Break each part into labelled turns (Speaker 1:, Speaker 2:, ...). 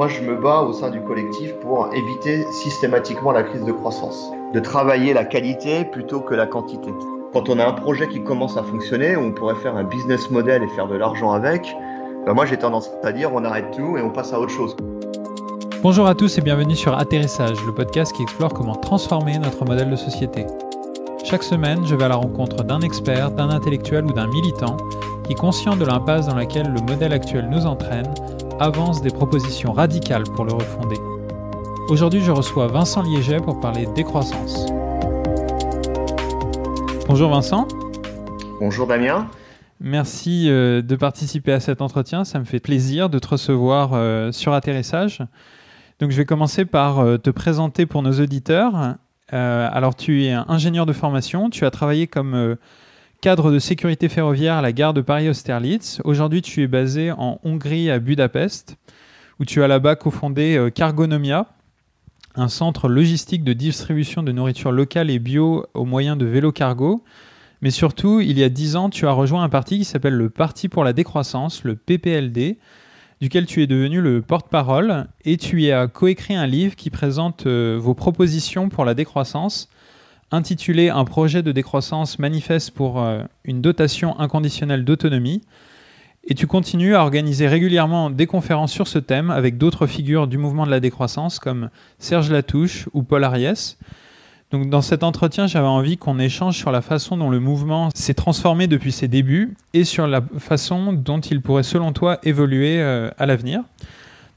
Speaker 1: Moi, je me bats au sein du collectif pour éviter systématiquement la crise de croissance, de travailler la qualité plutôt que la quantité. Quand on a un projet qui commence à fonctionner, on pourrait faire un business model et faire de l'argent avec, ben moi j'ai tendance à dire on arrête tout et on passe à autre chose.
Speaker 2: Bonjour à tous et bienvenue sur Atterrissage, le podcast qui explore comment transformer notre modèle de société. Chaque semaine, je vais à la rencontre d'un expert, d'un intellectuel ou d'un militant qui, conscient de l'impasse dans laquelle le modèle actuel nous entraîne, avance des propositions radicales pour le refonder. Aujourd'hui, je reçois Vincent Liéget pour parler décroissance. Bonjour Vincent.
Speaker 1: Bonjour Damien.
Speaker 2: Merci euh, de participer à cet entretien. Ça me fait plaisir de te recevoir euh, sur Atterrissage. Donc, je vais commencer par euh, te présenter pour nos auditeurs. alors, tu es ingénieur de formation. Tu as travaillé comme cadre de sécurité ferroviaire à la gare de Paris-Austerlitz. Aujourd'hui, tu es basé en Hongrie à Budapest, où tu as là-bas cofondé euh, Cargonomia, un centre logistique de distribution de nourriture locale et bio au moyen de vélo cargo. Mais surtout, il y a dix ans, tu as rejoint un parti qui s'appelle le Parti pour la décroissance, le PPLD, duquel tu es devenu le porte-parole, et tu y as coécrit un livre qui présente euh, vos propositions pour la décroissance intitulé Un projet de décroissance manifeste pour euh, une dotation inconditionnelle d'autonomie. Et tu continues à organiser régulièrement des conférences sur ce thème avec d'autres figures du mouvement de la décroissance comme Serge Latouche ou Paul Ariès. Donc dans cet entretien, j'avais envie qu'on échange sur la façon dont le mouvement s'est transformé depuis ses débuts et sur la façon dont il pourrait selon toi évoluer euh, à l'avenir.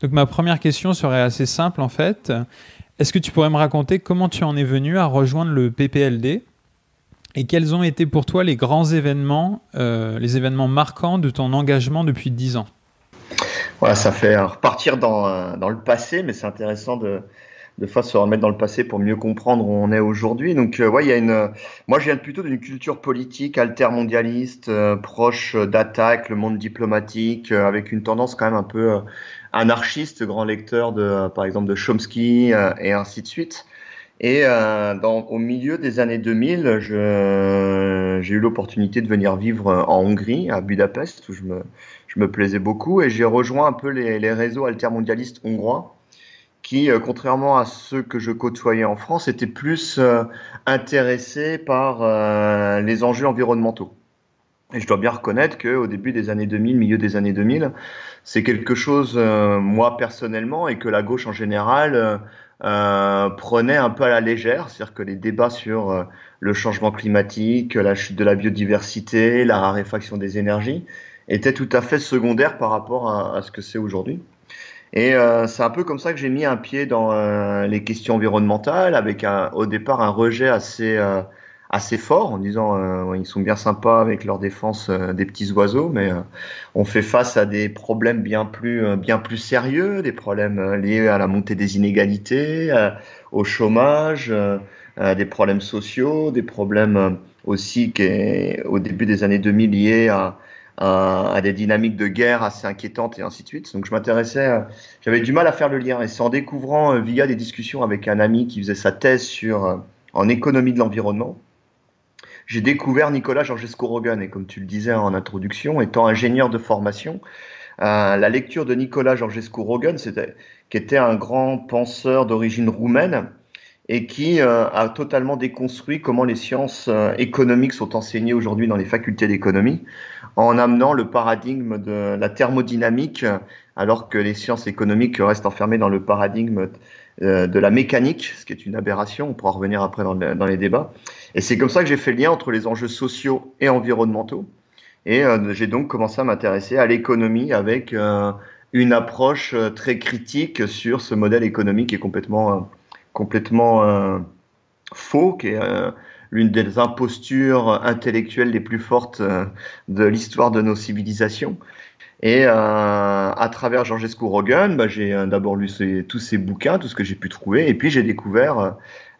Speaker 2: Donc ma première question serait assez simple en fait. Est-ce que tu pourrais me raconter comment tu en es venu à rejoindre le PPLD et quels ont été pour toi les grands événements, euh, les événements marquants de ton engagement depuis 10 ans?
Speaker 1: Voilà, ça fait repartir dans, euh, dans le passé, mais c'est intéressant de, de fois se remettre dans le passé pour mieux comprendre où on est aujourd'hui. Donc, euh, ouais, y a une. Moi, je viens plutôt d'une culture politique altermondialiste, proche d'attaque, le monde diplomatique, avec une tendance quand même un peu anarchiste, grand lecteur de, euh, par exemple, de Chomsky euh, et ainsi de suite. Et euh, dans, au milieu des années 2000, j'ai eu l'opportunité de venir vivre en Hongrie, à Budapest, où je me, je me plaisais beaucoup, et j'ai rejoint un peu les, les réseaux altermondialistes hongrois, qui, contrairement à ceux que je côtoyais en France, étaient plus intéressés par les enjeux environnementaux. Et je dois bien reconnaître qu'au début des années 2000, milieu des années 2000, c'est quelque chose, euh, moi personnellement, et que la gauche en général euh, euh prenait un peu à la légère. C'est-à-dire que les débats sur euh, le changement climatique, la chute de la biodiversité, la raréfaction des énergies étaient tout à fait secondaires par rapport à, ce que c'est aujourd'hui. Et euh, c'est un peu comme ça que j'ai mis un pied dans les questions environnementales, avec un, au départ un rejet assez assez fort en disant euh, ils sont bien sympas avec leur défense euh, des petits oiseaux, mais euh, on fait face à des problèmes bien plus bien plus sérieux, des problèmes liés à la montée des inégalités, au chômage, des problèmes sociaux, des problèmes aussi qui au début des années 2000 liés à, à, des dynamiques de guerre assez inquiétantes et ainsi de suite. Donc je m'intéressais, j'avais du mal à faire le lien et c'est en découvrant via des discussions avec un ami qui faisait sa thèse sur en économie de l'environnement j'ai découvert Nicolas Georgescu-Rogan et comme tu le disais en introduction, étant ingénieur de formation, euh, la lecture de Nicolas Georgescu-Rogan, qui était un grand penseur d'origine roumaine et qui euh, a totalement déconstruit comment les sciences euh, économiques sont enseignées aujourd'hui dans les facultés d'économie, en amenant le paradigme de la thermodynamique, alors que les sciences économiques restent enfermées dans le paradigme de la mécanique, ce qui est une aberration, on pourra revenir après dans les débats. Et c'est comme ça que j'ai fait le lien entre les enjeux sociaux et environnementaux. Et euh, j'ai donc commencé à m'intéresser à l'économie avec euh, une approche très critique sur ce modèle économique qui est complètement, complètement faux, qui est l'une des impostures intellectuelles les plus fortes de l'histoire de nos civilisations et euh, à travers Georgescu Rogan, bah, j'ai euh, d'abord lu tous ces bouquins, tout ce que j'ai pu trouver, et puis j'ai découvert euh,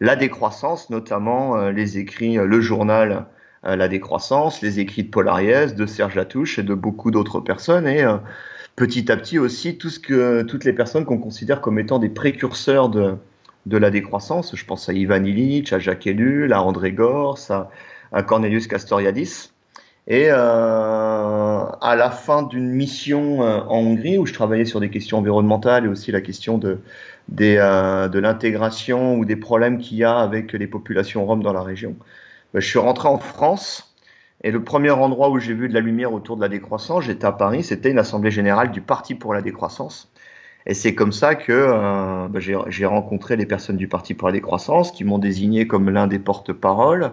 Speaker 1: la décroissance, notamment les écrits, le journal La décroissance, les écrits de Paul de Serge Latouche et de beaucoup d'autres personnes, et petit à petit aussi tout ce que, toutes les personnes qu'on considère comme étant des précurseurs de, la décroissance. Je pense à Ivan Illich, à Jacques Ellul, à André Gors, à Cornelius Castoriadis. Et à la fin d'une mission en Hongrie, où je travaillais sur des questions environnementales et aussi la question de, de l'intégration ou des problèmes qu'il y a avec les populations roms dans la région, ben, je suis rentré en France. Et le premier endroit où j'ai vu de la lumière autour de la décroissance, j'étais à Paris, c'était une assemblée générale du Parti pour la décroissance. Et c'est comme ça que euh, bah, j'ai rencontré les personnes du Parti pour la décroissance qui m'ont désigné comme l'un des porte-parole.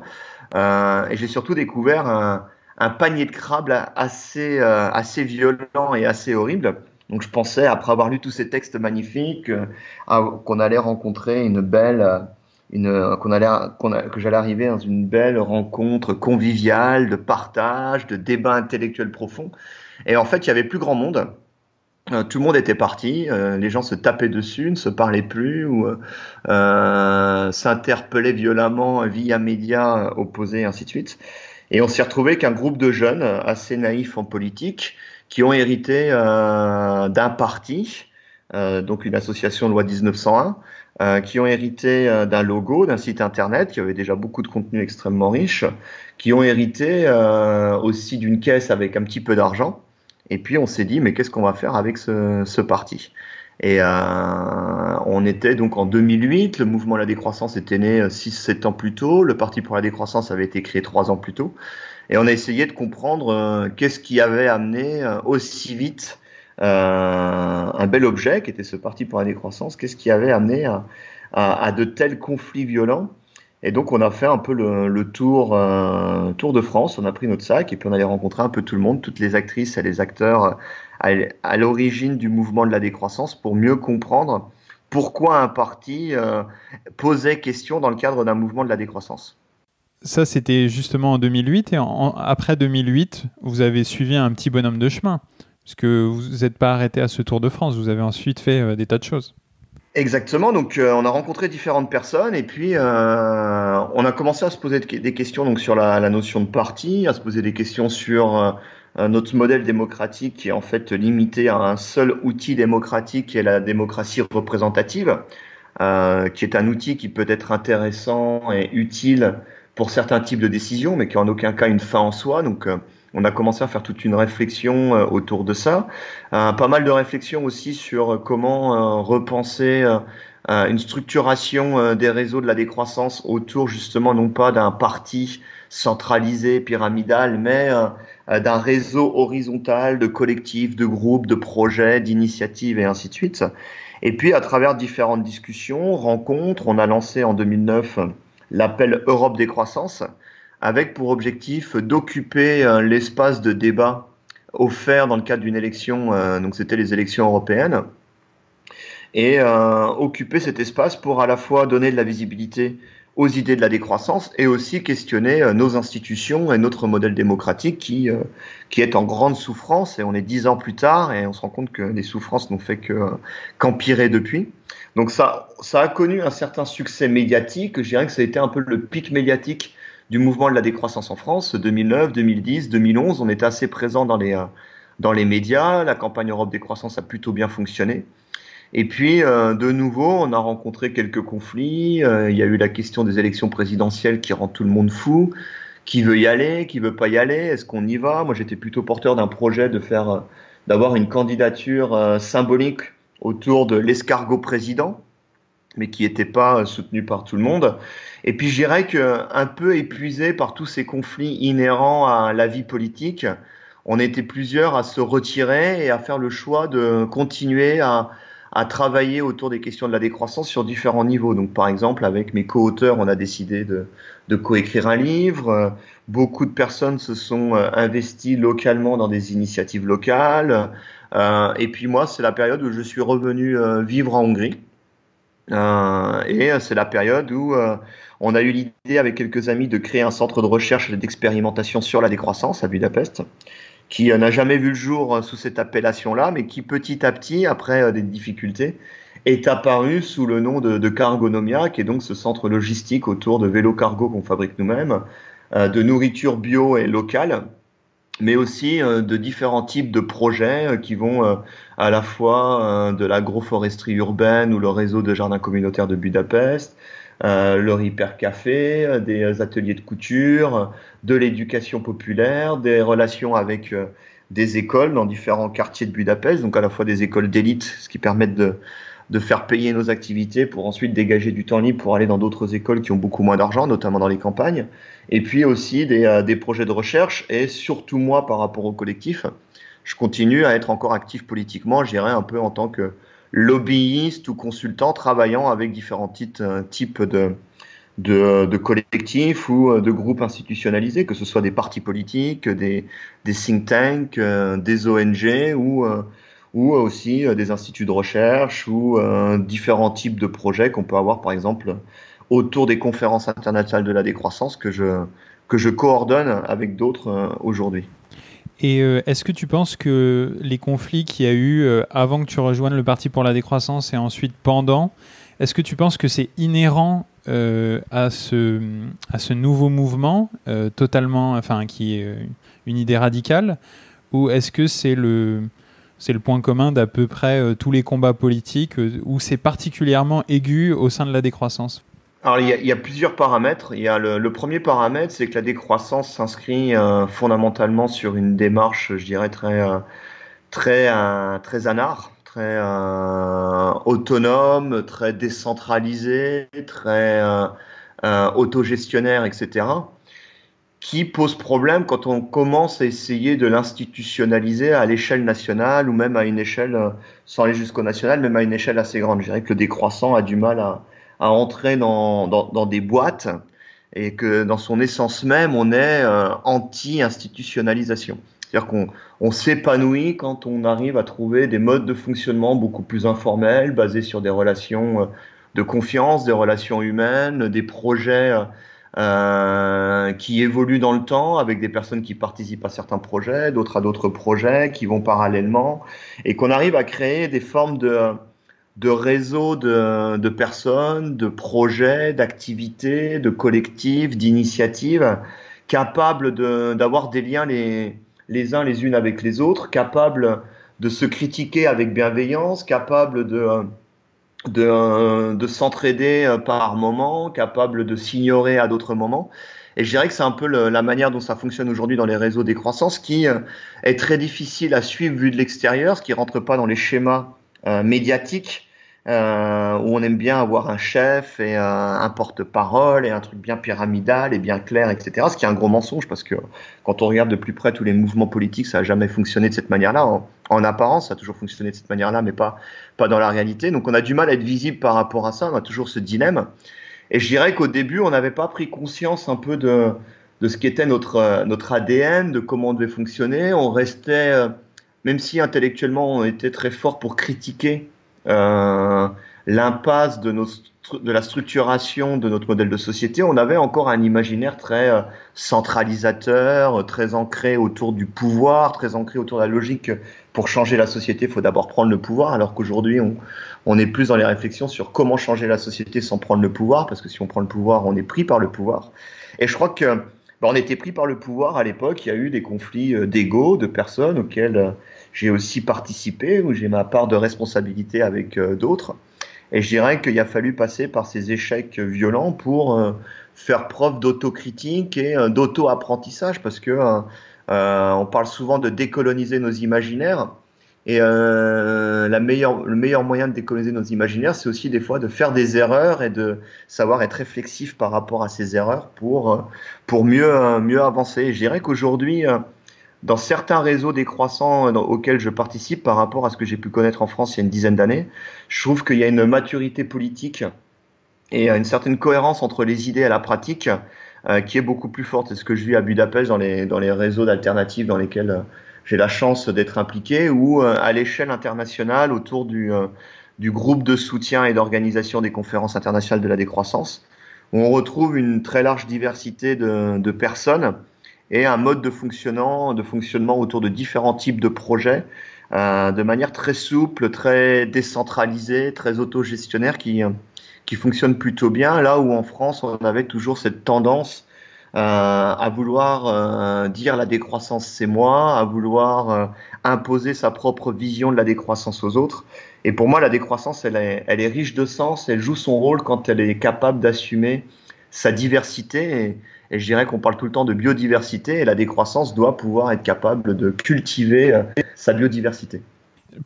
Speaker 1: Euh, et j'ai surtout découvert un, un, panier de crabes assez, euh, assez violent et assez horrible. Donc je pensais, après avoir lu tous ces textes magnifiques, euh, qu'on allait rencontrer une belle, une, qu'on allait, que j'allais arriver dans une belle rencontre conviviale, de partage, de débat intellectuel profond. Et en fait, il y avait plus grand monde. Euh, tout le monde était parti, euh, les gens se tapaient dessus, ne se parlaient plus ou euh, s'interpellaient violemment via médias opposés, ainsi de suite. Et on s'est retrouvé qu'un groupe de jeunes assez naïfs en politique qui ont hérité d'un parti, donc une association loi 1901, qui ont hérité d'un logo, d'un site internet qui avait déjà beaucoup de contenu extrêmement riche, qui ont hérité aussi d'une caisse avec un petit peu d'argent. Et puis on s'est dit, mais qu'est-ce qu'on va faire avec ce, ce parti? Et euh, on était donc en 2008, le mouvement La Décroissance était né 6-7 euh, ans plus tôt, le Parti pour la Décroissance avait été créé 3 ans plus tôt. Et on a essayé de comprendre euh, qu'est-ce qui avait amené euh, aussi vite un bel objet qui était ce Parti pour la Décroissance, qu'est-ce qui avait amené à, de tels conflits violents et donc on a fait un peu le, tour, euh, de France, on a pris notre sac et puis on allait rencontrer un peu tout le monde, toutes les actrices et les acteurs à, l'origine du mouvement de la décroissance pour mieux comprendre pourquoi un parti euh, posait question dans le cadre d'un mouvement de la décroissance.
Speaker 2: Ça, c'était justement en 2008 et après 2008, vous avez suivi un petit bonhomme de chemin, parce que vous n'êtes pas arrêté à ce Tour de France, vous avez ensuite fait euh, des tas de choses.
Speaker 1: Exactement. Donc, euh, on a rencontré différentes personnes et puis euh, on a commencé à se poser des questions donc sur la, notion de parti, à se poser des questions sur notre modèle démocratique qui est en fait limité à un seul outil démocratique qui est la démocratie représentative, qui est un outil qui peut être intéressant et utile pour certains types de décisions, mais qui en aucun cas une fin en soi. Donc on a commencé à faire toute une réflexion euh, autour de ça. Euh, pas mal de réflexions aussi sur comment euh, repenser une structuration des réseaux de la décroissance autour justement non pas d'un parti centralisé, pyramidal, mais d'un réseau horizontal de collectifs, de groupes, de projets, d'initiatives et ainsi de suite. Et puis à travers différentes discussions, rencontres, on a lancé en 2009 l'appel Europe Décroissance, avec pour objectif d'occuper euh, l'espace de débat offert dans le cadre d'une élection, euh, donc c'était les élections européennes, et euh, occuper cet espace pour à la fois donner de la visibilité aux idées de la décroissance et aussi questionner nos institutions et notre modèle démocratique qui, est en grande souffrance et on est dix ans plus tard et on se rend compte que les souffrances n'ont fait que qu'empirer depuis. Donc ça, ça a connu un certain succès médiatique. Je dirais que ça a été un peu le pic médiatique du mouvement de la décroissance en France, 2009, 2010, 2011. On était assez présent dans les, euh, dans les médias. La campagne Europe décroissance a plutôt bien fonctionné. Et puis, euh, de nouveau, on a rencontré quelques conflits. Euh, il y a eu la question des élections présidentielles qui rend tout le monde fou. Qui veut y aller? Qui veut pas y aller? Est-ce qu'on y va? Moi, j'étais plutôt porteur d'un projet de faire, d'avoir une candidature symbolique autour de l'escargot président, mais qui n'était pas soutenu par tout le monde. Et puis je dirais qu'un peu épuisé par tous ces conflits inhérents à la vie politique, on était plusieurs à se retirer et à faire le choix de continuer à, travailler autour des questions de la décroissance sur différents niveaux. Donc par exemple, avec mes co-auteurs, on a décidé de, de coécrire un livre. Beaucoup de personnes se sont euh, investies localement dans des initiatives locales. Euh, et puis moi, c'est la période où je suis revenu euh, vivre en Hongrie. Euh, et c'est la période où on a eu l'idée avec quelques amis de créer un centre de recherche et d'expérimentation sur la décroissance à Budapest, qui n'a jamais vu le jour sous cette appellation-là, mais qui petit à petit, après des difficultés, est apparu sous le nom de, de, Cargonomia, qui est donc ce centre logistique autour de vélos cargo qu'on fabrique nous-mêmes, de nourriture bio et locale, mais aussi de différents types de projets qui vont à la fois de l'agroforesterie urbaine ou le réseau de jardins communautaires de Budapest, euh, le hyper café, des ateliers de couture, de l'éducation populaire, des relations avec des écoles dans différents quartiers de Budapest, donc à la fois des écoles d'élite, ce qui permet de, de faire payer nos activités pour ensuite dégager du temps libre pour aller dans d'autres écoles qui ont beaucoup moins d'argent, notamment dans les campagnes. Et puis aussi des, euh, des, projets de recherche et surtout moi par rapport au collectif, je continue à être encore actif politiquement, je dirais un peu en tant que lobbyiste ou consultant travaillant avec différents types, euh, types de, de, de, collectifs ou euh, de groupes institutionnalisés, que ce soit des partis politiques, des, des think tanks, des ONG ou ou aussi euh, des instituts de recherche ou euh, différents types de projets qu'on peut avoir par exemple autour des conférences internationales de la décroissance que je, que je coordonne avec d'autres euh, aujourd'hui.
Speaker 2: Et est-ce que tu penses que les conflits qu'il y a eu avant que tu rejoignes le Parti pour la décroissance et ensuite pendant, est-ce que tu penses que c'est inhérent à, ce, à ce nouveau mouvement totalement, enfin, qui est une idée radicale, ou est-ce que c'est le, c'est le point commun d'à peu près euh, tous les combats politiques euh, où c'est particulièrement aigu au sein de la décroissance.
Speaker 1: Alors il y, a, plusieurs paramètres. Y a le, premier paramètre, c'est que la décroissance s'inscrit euh, fondamentalement sur une démarche, je dirais très très très anard, très autonome, très décentralisée, très autogestionnaire, etc qui pose problème quand on commence à essayer de l'institutionnaliser à l'échelle nationale ou même à une échelle, euh, sans aller jusqu'au national, même à une échelle assez grande. Je dirais que le décroissant a du mal à, entrer dans, des boîtes et que dans son essence même, on est euh, anti-institutionnalisation. C'est-à-dire qu'on on s'épanouit quand on arrive à trouver des modes de fonctionnement beaucoup plus informels, basés sur des relations euh, de confiance, des relations humaines, des projets euh, qui évoluent dans le temps avec des personnes qui participent à certains projets, d'autres à d'autres projets, qui vont parallèlement, et qu'on arrive à créer des formes de, de réseaux de, de personnes, de projets, d'activités, de collectifs, d'initiatives, capables d'avoir des liens les, les uns les unes avec les autres, capables de se critiquer avec bienveillance, capables de de, de s'entraider euh, par moment, capable de s'ignorer à d'autres moments. Et je dirais que c'est un peu la manière dont ça fonctionne aujourd'hui dans les réseaux des croissances qui euh, est très difficile à suivre vu de l'extérieur, ce qui rentre pas dans les schémas euh, médiatiques euh, où on aime bien avoir un chef et un, porte-parole et un truc bien pyramidal et bien clair, etc. Ce qui est un gros mensonge parce que quand on regarde de plus près tous les mouvements politiques, ça n'a jamais fonctionné de cette manière-là. En, apparence, ça a toujours fonctionné de cette manière-là, mais pas, pas dans la réalité. Donc on a du mal à être visible par rapport à ça. On a toujours ce dilemme. Et je dirais qu'au début, on n'avait pas pris conscience un peu de, de ce qu'était notre, notre ADN, de comment on devait fonctionner. On restait, euh, même si intellectuellement on était très fort pour critiquer euh, l'impasse de, de la structuration de notre modèle de société, on avait encore un imaginaire très euh, centralisateur, très ancré autour du pouvoir, très ancré autour de la logique. Pour changer la société, il faut d'abord prendre le pouvoir, alors qu'aujourd'hui, on, on est plus dans les réflexions sur comment changer la société sans prendre le pouvoir, parce que si on prend le pouvoir, on est pris par le pouvoir. Et je crois que bah, on était pris par le pouvoir à l'époque. Il y a eu des conflits euh, d'ego, de personnes auxquels j'ai aussi participé, où j'ai ma part de responsabilité avec euh, d'autres. Et je dirais qu'il a fallu passer par ces échecs violents pour euh, faire preuve d'autocritique et euh, d'auto-apprentissage, parce que on parle souvent de décoloniser nos imaginaires. Et le meilleur moyen de décoloniser nos imaginaires, c'est aussi des fois de faire des erreurs et de savoir être réflexif par rapport à ces erreurs pour, pour mieux, mieux avancer. Et je dirais qu'aujourd'hui, dans certains réseaux décroissants euh, auxquels je participe par rapport à ce que j'ai pu connaître en France il y a une dizaine d'années, je trouve qu'il y a une maturité politique et une certaine cohérence entre les idées et la pratique euh, qui est beaucoup plus forte. C'est ce que je vis à Budapest dans les, réseaux d'alternatives dans lesquels euh, j'ai la chance d'être impliqué ou à l'échelle internationale autour du, groupe de soutien et d'organisation des conférences internationales de la décroissance, où on retrouve une très large diversité de personnes et un mode de fonctionnement, de fonctionnement autour de différents types de projets, euh, de manière très souple, très décentralisée, très autogestionnaire, qui qui fonctionne plutôt bien. Là où en France, on avait toujours cette tendance à vouloir dire la décroissance c'est moi, à vouloir imposer sa propre vision de la décroissance aux autres. Et pour moi, la décroissance, elle est, elle est riche de sens, elle joue son rôle quand elle est capable d'assumer sa diversité. Et, je dirais qu'on parle tout le temps de biodiversité, et la décroissance doit pouvoir être capable de cultiver sa biodiversité.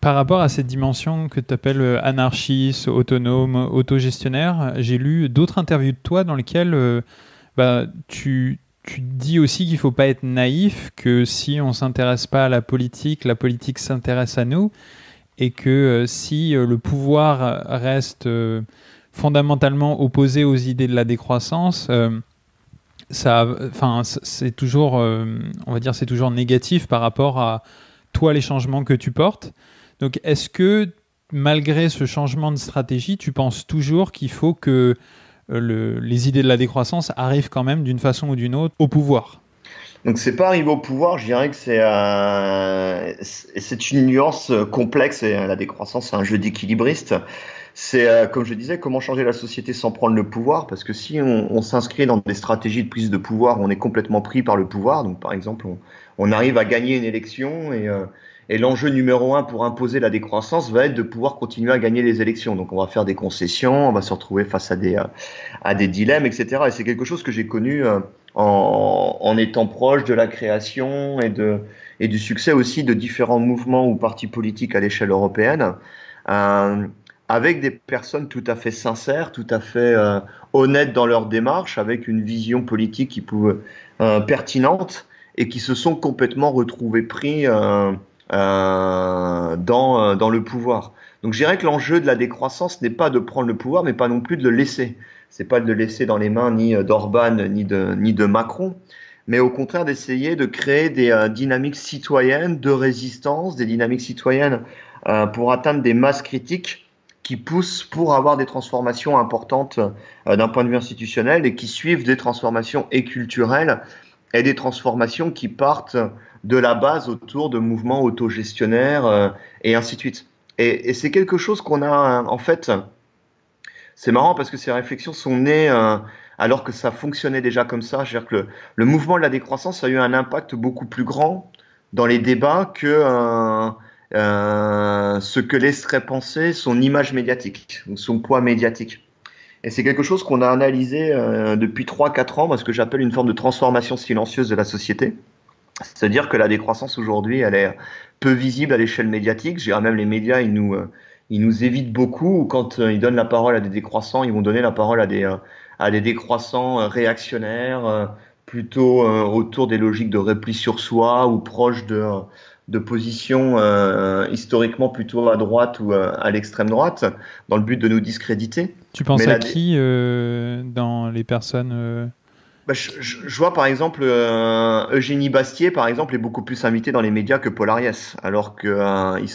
Speaker 2: Par rapport à cette dimension que tu appelles euh, anarchiste, autonome, autogestionnaire, j'ai lu d'autres interviews de toi dans lesquelles euh, bah, tu, tu, dis aussi qu'il ne faut pas être naïf, que si on ne s'intéresse pas à la politique, la politique s'intéresse à nous, et que euh, si le pouvoir reste fondamentalement opposé aux idées de la décroissance, enfin, c'est toujours, on va dire, c'est toujours négatif par rapport à toi les changements que tu portes. Donc est-ce que malgré ce changement de stratégie, tu penses toujours qu'il faut que euh, les idées de la décroissance arrivent quand même d'une façon ou d'une autre au pouvoir?
Speaker 1: Donc c'est pas arriver au pouvoir, je dirais que c'est euh, c'est une nuance complexe et la décroissance c'est un jeu d'équilibriste. C'est euh, comme je disais comment changer la société sans prendre le pouvoir? Parce que si on, s'inscrit dans des stratégies de prise de pouvoir, on est complètement pris par le pouvoir. Donc par exemple on, arrive à gagner une élection et et l'enjeu numéro un pour imposer la décroissance va être de pouvoir continuer à gagner les élections. Donc on va faire des concessions, on va se retrouver face à des, euh, à des dilemmes, etc. Et c'est quelque chose que j'ai connu euh, en, en, étant proche de la création et, de, et du succès aussi de différents mouvements ou partis politiques à l'échelle européenne. Euh, avec des personnes tout à fait sincères, tout à fait euh, honnêtes dans leur démarche, avec une vision politique qui pouvait pertinente et qui se sont complètement retrouvés pris euh, dans, euh, dans le pouvoir. Donc je dirais que l'enjeu de la décroissance n'est pas de prendre le pouvoir, mais pas non plus de le laisser. C'est pas de le laisser dans les mains ni euh, d'Orban ni de, ni de Macron, mais au contraire d'essayer de créer des dynamiques citoyennes de résistance, des dynamiques citoyennes pour atteindre des masses critiques qui poussent pour avoir des transformations importantes d'un point de vue institutionnel et qui suivent des transformations et culturelles et des transformations qui partent de la base autour de mouvements autogestionnaires euh, et ainsi de suite. Et, c'est quelque chose qu'on a en fait. C'est marrant parce que ces réflexions sont nées euh, alors que ça fonctionnait déjà comme ça. C'est-à-dire que le, mouvement de la décroissance a eu un impact beaucoup plus grand dans les débats que euh, ce que laisserait penser son image médiatique, son poids médiatique. Et c'est quelque chose qu'on a analysé depuis 3-4 ans, ce que j'appelle une forme de transformation silencieuse de la société. C'est-à-dire que la décroissance aujourd'hui, elle est peu visible à l'échelle médiatique. Je dirais même les médias, ils nous, euh, évitent beaucoup. Quand euh, ils donnent la parole à des décroissants, ils vont donner la parole à des, euh, à des décroissants réactionnaires, plutôt autour des logiques de repli sur soi ou proches de, de positions historiquement plutôt à droite ou à l'extrême droite, dans le but de nous discréditer.
Speaker 2: Tu penses à qui dans les personnes
Speaker 1: bah, je, je, vois par exemple euh, Eugénie Bastier, par exemple, est beaucoup plus invitée dans les médias que Paul Ariès, alors que euh,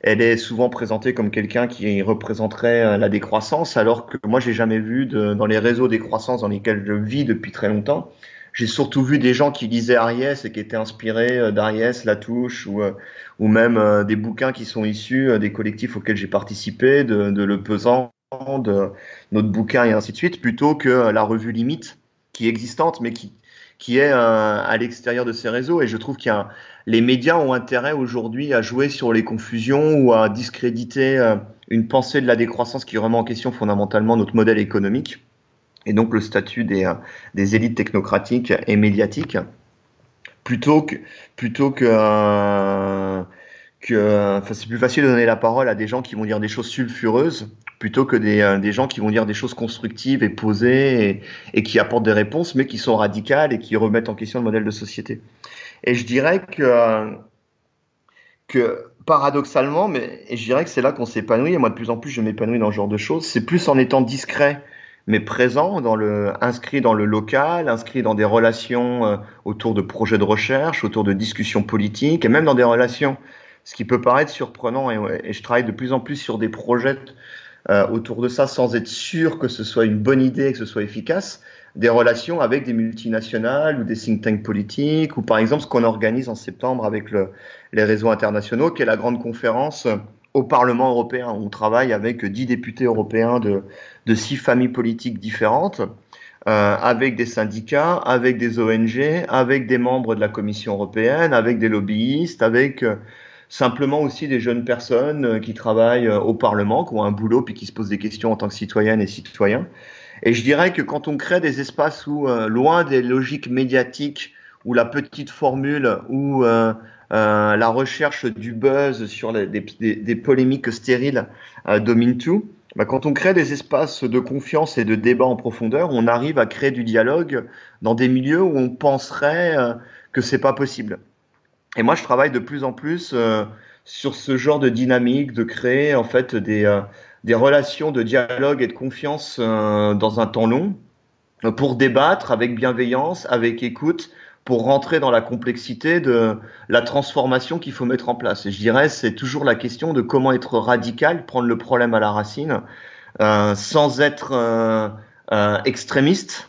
Speaker 1: elle est souvent présentée comme quelqu'un qui représenterait euh, la décroissance, alors que moi j'ai jamais vu de, dans les réseaux décroissance dans lesquels je vis depuis très longtemps. J'ai surtout vu des gens qui lisaient Ariès et qui étaient inspirés euh, d'Ariès, Latouche ou, ou même des bouquins qui sont issus des collectifs auxquels j'ai participé, de, de Le Pesant, de notre bouquin et ainsi de suite, plutôt que la revue Limite qui est existante, mais qui, qui est euh, à l'extérieur de ces réseaux. Et je trouve qu'il y a, les médias ont intérêt aujourd'hui à jouer sur les confusions ou à discréditer euh, une pensée de la décroissance qui remet en question fondamentalement notre modèle économique et donc le statut des, euh, des élites technocratiques et médiatiques, plutôt que, plutôt que que enfin, c'est plus facile de donner la parole à des gens qui vont dire des choses sulfureuses plutôt que des, euh, des gens qui vont dire des choses constructives et posées et, et, qui apportent des réponses, mais qui sont radicales et qui remettent en question le modèle de société. Et je dirais que, euh, que paradoxalement, mais et je dirais que c'est là qu'on s'épanouit, et moi de plus en plus je m'épanouis dans ce genre de choses, c'est plus en étant discret mais présent, dans le, inscrit dans le local, inscrit dans des relations euh, autour de projets de recherche, autour de discussions politiques, et même dans des relations ce qui peut paraître surprenant, et, je travaille de plus en plus sur des projets euh, autour de ça sans être sûr que ce soit une bonne idée et que ce soit efficace, des relations avec des multinationales ou des think tanks politiques, ou par exemple ce qu'on organise en septembre avec le, les réseaux internationaux, qui est la grande conférence au Parlement européen. On travaille avec dix députés européens de, de six familles politiques différentes euh, avec des syndicats, avec des ONG, avec des membres de la Commission européenne, avec des lobbyistes, avec euh, simplement aussi des jeunes personnes euh, qui travaillent au Parlement, qui ont un boulot puis qui se posent des questions en tant que citoyennes et citoyens. Et je dirais que quand on crée des espaces où, loin des logiques médiatiques, où la petite formule, où la recherche du buzz sur des, polémiques stériles domine tout, bah, quand on crée des espaces de confiance et de débat en profondeur, on arrive à créer du dialogue dans des milieux où on penserait euh, que c'est pas possible. Et moi, je travaille de plus en plus euh, sur ce genre de dynamique, de créer en fait des, euh, des relations de dialogue et de confiance dans un temps long pour débattre avec bienveillance, avec écoute, pour rentrer dans la complexité de la transformation qu'il faut mettre en place. Et je dirais, c'est toujours la question de comment être radical, prendre le problème à la racine, euh, sans être euh, euh, extrémiste.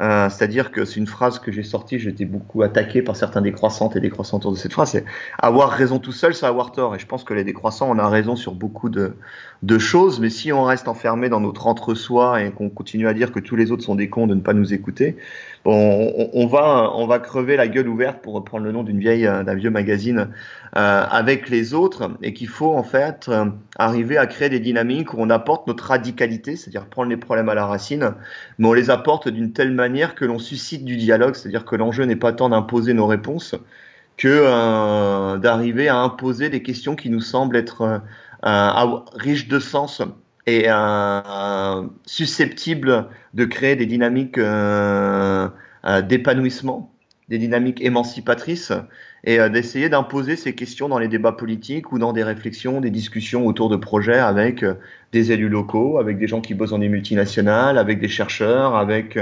Speaker 1: Euh, c'est-à-dire que c'est une phrase que j'ai sortie, été beaucoup attaqué par certains décroissantes et décroissants autour de cette phrase, c'est avoir raison tout seul, c'est avoir tort. Et je pense que les décroissants, on a raison sur beaucoup de, de choses, mais si on reste enfermé dans notre entre-soi et qu'on continue à dire que tous les autres sont des cons de ne pas nous écouter, bon, on, va, crever la gueule ouverte pour reprendre le nom d'une vieille, d'un vieux magazine euh, avec les autres et qu'il faut en fait euh, arriver à créer des dynamiques où on apporte notre radicalité, c'est-à-dire prendre les problèmes à la racine, mais on les apporte d'une telle manière que l'on suscite du dialogue, c'est-à-dire que l'enjeu n'est pas tant d'imposer nos réponses que euh, d'arriver à imposer des questions qui nous semblent être euh, riche de sens et euh, susceptible de créer des dynamiques euh, d'épanouissement, des dynamiques émancipatrices, et d'essayer d'imposer ces questions dans les débats politiques ou dans des réflexions, des discussions autour de projets avec des élus locaux, avec des gens qui bossent dans des multinationales, avec des chercheurs, avec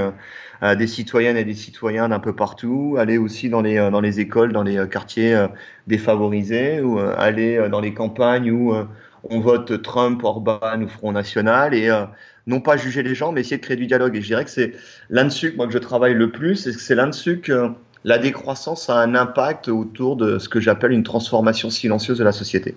Speaker 1: des citoyennes et des citoyens d'un peu partout, aller aussi dans les, dans les écoles, dans les quartiers défavorisés, ou aller dans les campagnes où on vote Trump, Orban ou Front National et euh, non pas juger les gens, mais essayer de créer du dialogue. Et je dirais que c'est là-dessus que moi que je travaille le plus, et c'est là-dessus que la décroissance a un impact autour de ce que j'appelle une transformation silencieuse de la société.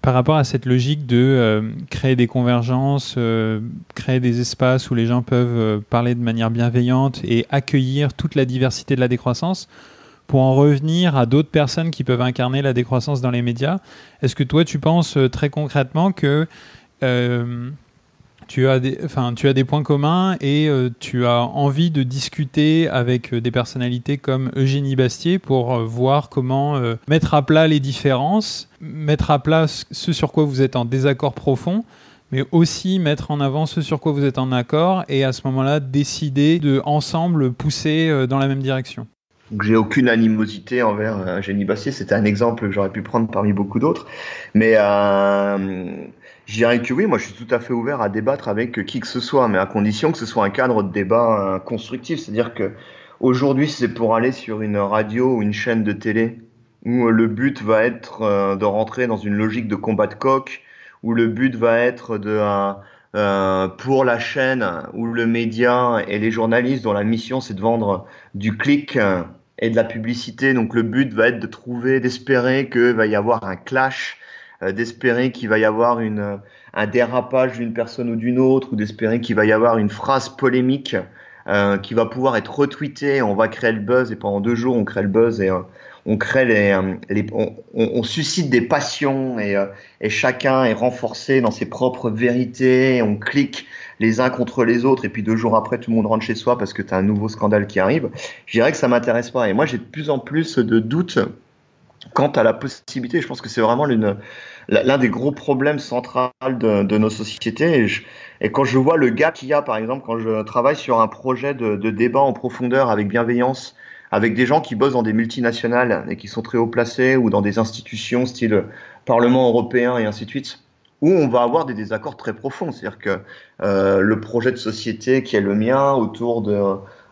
Speaker 2: Par rapport à cette logique de euh, créer des convergences, euh, créer des espaces où les gens peuvent parler de manière bienveillante et accueillir toute la diversité de la décroissance, pour en revenir à d'autres personnes qui peuvent incarner la décroissance dans les médias, est-ce que toi tu penses euh, très concrètement que euh, tu, as des, tu as des points communs et euh, tu as envie de discuter avec des personnalités comme Eugénie Bastier pour voir comment mettre à plat les différences, mettre à plat ce sur quoi vous êtes en désaccord profond mais aussi mettre en avant ce sur quoi vous êtes en accord et à ce moment-là décider de ensemble pousser dans la même direction?
Speaker 1: Donc j'ai aucune animosité envers euh, Génie Bassier. C'était un exemple que j'aurais pu prendre parmi beaucoup d'autres. Mais euh, je dirais que oui, moi je suis tout à fait ouvert à débattre avec qui que ce soit, mais à condition que ce soit un cadre de débat euh, constructif. C'est-à-dire que aujourd'hui, c'est pour aller sur une radio ou une chaîne de télé où le but va être euh, de rentrer dans une logique de combat de coq, où le but va être de euh, pour la chaîne ou le média et les journalistes dont la mission c'est de vendre du clic et de la publicité. Donc le but va être de trouver, d'espérer qu'il va y avoir un clash, euh, d'espérer qu'il va y avoir une, euh, un dérapage d'une personne ou d'une autre, ou d'espérer qu'il va y avoir une phrase polémique euh, qui va pouvoir être retweetée. On va créer le buzz et pendant deux jours on crée le buzz et on crée les, les on, suscite des passions et, et chacun est renforcé dans ses propres vérités. On clique les uns contre les autres, et puis deux jours après, tout le monde rentre chez soi parce que tu as un nouveau scandale qui arrive, je dirais que ça m'intéresse pas. Et moi, j'ai de plus en plus de doutes quant à la possibilité. Je pense que c'est vraiment l'un des gros problèmes centraux de, nos sociétés. Et, quand je vois le gars qu'il y a, par exemple, quand je travaille sur un projet de, débat en profondeur avec bienveillance, avec des gens qui bossent dans des multinationales et qui sont très haut placés ou dans des institutions style Parlement européen et ainsi de suite, où on va avoir des désaccords très profonds. C'est-à-dire que euh, le projet de société qui est le mien autour de,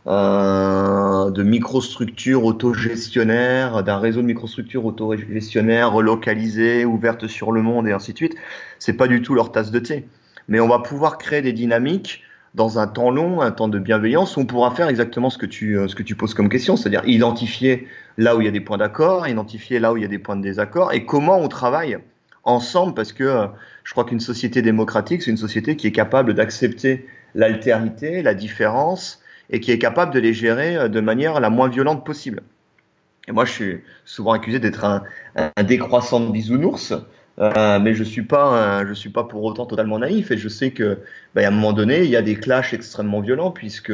Speaker 1: euh, de microstructures autogestionnaires, d'un réseau de microstructures autogestionnaires relocalisées, ouvertes sur le monde et ainsi de suite, c'est pas du tout leur tasse de thé. Mais on va pouvoir créer des dynamiques dans un temps long, un temps de bienveillance, on pourra faire exactement ce que tu, euh, ce que tu poses comme question, c'est-à-dire identifier là où il y a des points d'accord, identifier là où il y a des points de désaccord, et comment on travaille ensemble, parce que je crois qu'une société démocratique, c'est une société qui est capable d'accepter l'altérité, la différence, et qui est capable de les gérer de manière la moins violente possible. Et moi, je suis souvent accusé d'être un, un, décroissant de bisounours, euh, mais je suis pas, je suis pas pour autant totalement naïf, et je sais que, bah, à un moment donné, il y a des clashs extrêmement violents, puisque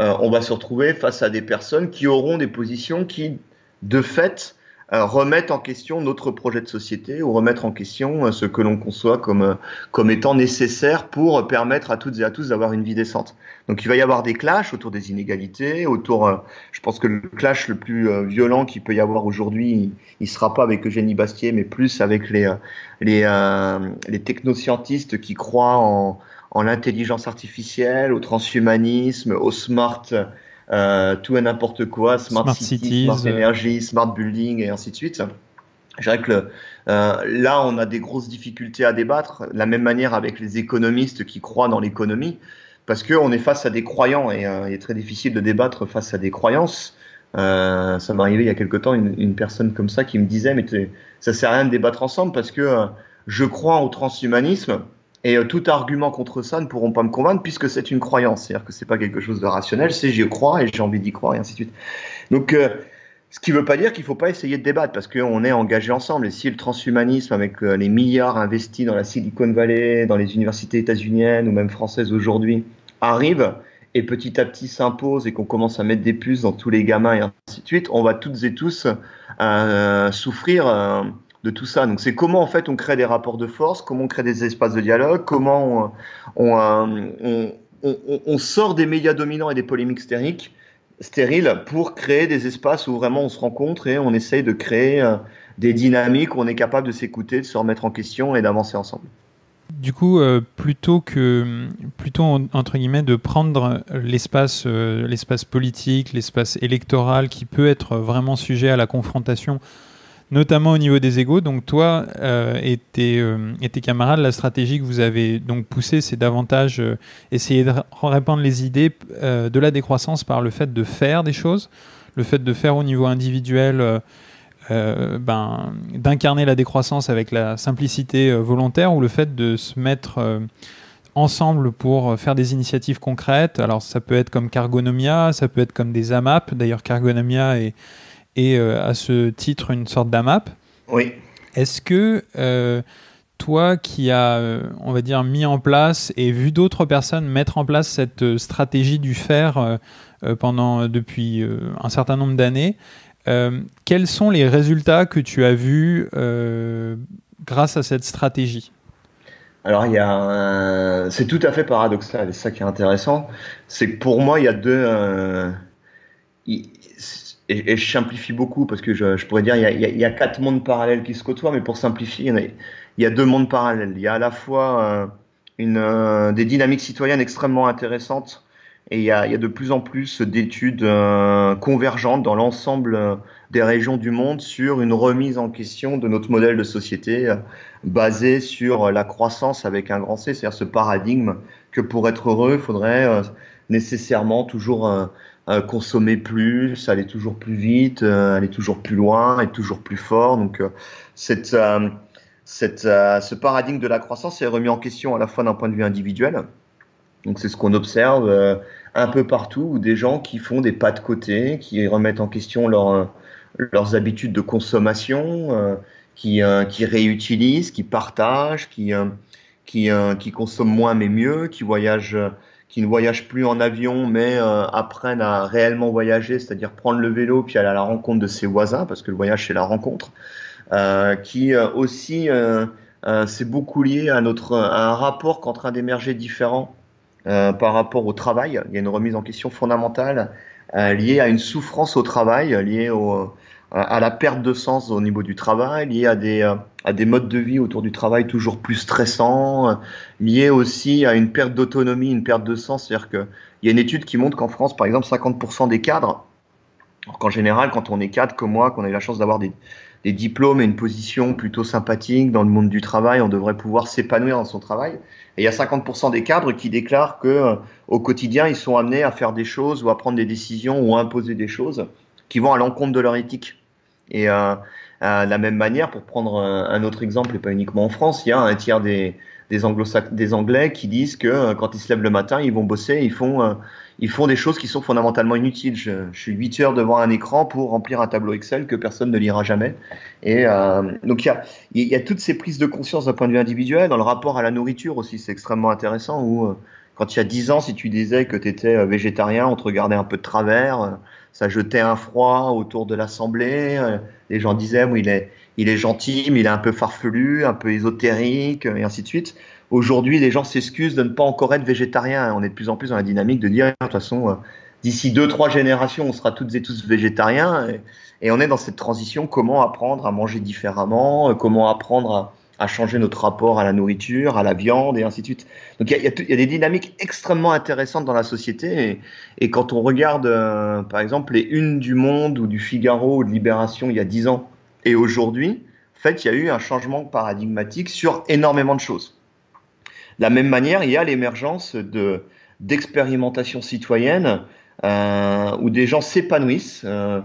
Speaker 1: euh, on va se retrouver face à des personnes qui auront des positions qui, de fait, remettre en question notre projet de société ou remettre en question euh, ce que l'on conçoit comme, euh, comme étant nécessaire pour permettre à toutes et à tous d'avoir une vie décente. Donc il va y avoir des clashs autour des inégalités, autour, je pense que le clash le plus violent qu'il peut y avoir aujourd'hui, il, ne sera pas avec Eugénie Bastier, mais plus avec les, les, les technoscientistes qui croient en, en l'intelligence artificielle, au transhumanisme, au smart euh, tout et n'importe quoi, smart, city, smart euh. energy, smart building et ainsi de suite. Je dirais que euh, là, on a des grosses difficultés à débattre, de la même manière avec les économistes qui croient dans l'économie, parce qu'on est face à des croyants et il est très difficile de débattre face à des croyances. ça m'est arrivé il y a quelque temps une, une, personne comme ça qui me disait mais ça sert à rien de débattre ensemble parce que je crois au transhumanisme et euh, tout argument contre ça ne pourront pas me convaincre puisque c'est une croyance. C'est-à-dire que c'est pas quelque chose de rationnel, c'est j'y crois et j'ai envie d'y croire et ainsi de suite. Donc, euh, ce qui ne veut pas dire qu'il ne faut pas essayer de débattre parce qu'on est engagé ensemble. Et si le transhumanisme, avec euh, les milliards investis dans la Silicon Valley, dans les universités états-uniennes ou même françaises aujourd'hui, arrive et petit à petit s'impose et qu'on commence à mettre des puces dans tous les gamins et ainsi de suite, on va toutes et tous souffrir de tout ça. Donc c'est comment en fait on crée des rapports de force, comment on crée des espaces de dialogue, comment on, on sort des médias dominants et des polémiques stériles pour créer des espaces où vraiment on se rencontre et on essaye de créer euh, des dynamiques où on est capable de s'écouter, de se remettre en question et d'avancer ensemble.
Speaker 2: Du coup, euh, plutôt que, plutôt entre guillemets, de prendre l'espace, euh, l'espace politique, l'espace électoral qui peut être vraiment sujet à la confrontation notamment au niveau des égaux. Donc toi euh, euh, et, tes, camarades, la stratégie que vous avez donc poussée, c'est davantage euh, essayer de répandre les idées de la décroissance par le fait de faire des choses, le fait de faire au niveau individuel, ben, d'incarner la décroissance avec la simplicité volontaire ou le fait de se mettre ensemble pour faire des initiatives concrètes. Alors ça peut être comme Cargonomia, ça peut être comme des AMAP. D'ailleurs Cargonomia est et euh, à ce titre une sorte d'AMAP.
Speaker 1: Oui.
Speaker 2: Est-ce que euh, toi qui as, euh, on va dire, mis en place et vu d'autres personnes mettre en place cette stratégie du faire pendant, depuis un certain nombre d'années, quels sont les résultats que tu as vus grâce à cette stratégie?
Speaker 1: Alors il y a, c'est tout à fait paradoxal, et c'est ça qui est intéressant, c'est que pour moi il y a deux, et, je simplifie beaucoup parce que je, pourrais dire il y, a, il y, a, quatre mondes parallèles qui se côtoient, mais pour simplifier, il y a, deux mondes parallèles. Il y a à la fois euh, une, euh, des dynamiques citoyennes extrêmement intéressantes et il y a, il y a de plus en plus d'études euh, convergentes dans l'ensemble des régions du monde sur une remise en question de notre modèle de société basé sur la croissance avec un grand C, c'est-à-dire ce paradigme que pour être heureux, il faudrait nécessairement toujours euh, consommer plus, aller toujours plus vite, euh, aller toujours plus loin, être toujours plus fort. Donc, euh, cette, cette, ce paradigme de la croissance est remis en question à la fois d'un point de vue individuel. Donc, c'est ce qu'on observe un peu partout, où des gens qui font des pas de côté, qui remettent en question leur, leurs habitudes de consommation, qui, qui réutilisent, qui partagent, qui, qui, qui consomment moins mais mieux, qui voyagent qui ne voyagent plus en avion, mais euh, apprennent à réellement voyager, c'est-à-dire prendre le vélo puis aller à la rencontre de ses voisins, parce que le voyage c'est la rencontre, euh, qui euh, aussi c'est beaucoup lié à notre à un rapport qui est en train d'émerger différent par rapport au travail. Il y a une remise en question fondamentale liée à une souffrance au travail, liée au à la perte de sens au niveau du travail, lié à des, euh, à des modes de vie autour du travail toujours plus stressants, euh, lié aussi à une perte d'autonomie, une perte de sens. C'est-à-dire qu'il y a une étude qui montre qu'en France, par exemple, 50% des cadres, alors qu'en général, quand on est cadre comme moi, qu'on a eu la chance d'avoir des, des diplômes et une position plutôt sympathique dans le monde du travail, on devrait pouvoir s'épanouir dans son travail. Et il y a 50% des cadres qui déclarent que euh, au quotidien, ils sont amenés à faire des choses ou à prendre des décisions ou à imposer des choses qui vont à l'encontre de leur éthique. Et euh, de la même manière, pour prendre un, autre exemple, et pas uniquement en France, il y a un tiers des, Anglais qui disent que quand ils se lèvent le matin, ils vont bosser, ils font, font des choses qui sont fondamentalement inutiles. Je, suis 8 heures devant un écran pour remplir un tableau Excel que personne ne lira jamais. Et donc il y a, y a toutes ces prises de conscience d'un point de vue individuel, dans le rapport à la nourriture aussi, c'est extrêmement intéressant, où quand il y a 10 ans, si tu disais que tu étais végétarien, on te regardait un peu de travers ça jetait un froid autour de l'Assemblée. Euh, les gens disaient, il est, il est gentil, mais il est un peu farfelu, un peu ésotérique, et ainsi de suite. Aujourd'hui, les gens s'excusent de ne pas encore être végétariens. On est de plus en plus dans la dynamique de dire, de toute façon, euh, d'ici deux, trois générations, on sera toutes et tous végétariens. Et, on est dans cette transition, comment apprendre à manger différemment, euh, comment apprendre à, à changer notre rapport à la nourriture, à la viande et ainsi de suite. Donc il y, a, des dynamiques extrêmement intéressantes dans la société et, et quand on regarde euh, par exemple les unes du Monde ou du Figaro ou de Libération il y a dix ans et aujourd'hui, en fait il y a eu un changement paradigmatique sur énormément de choses. De la même manière, il y a l'émergence de d'expérimentation citoyenne euh, où des gens s'épanouissent. Euh,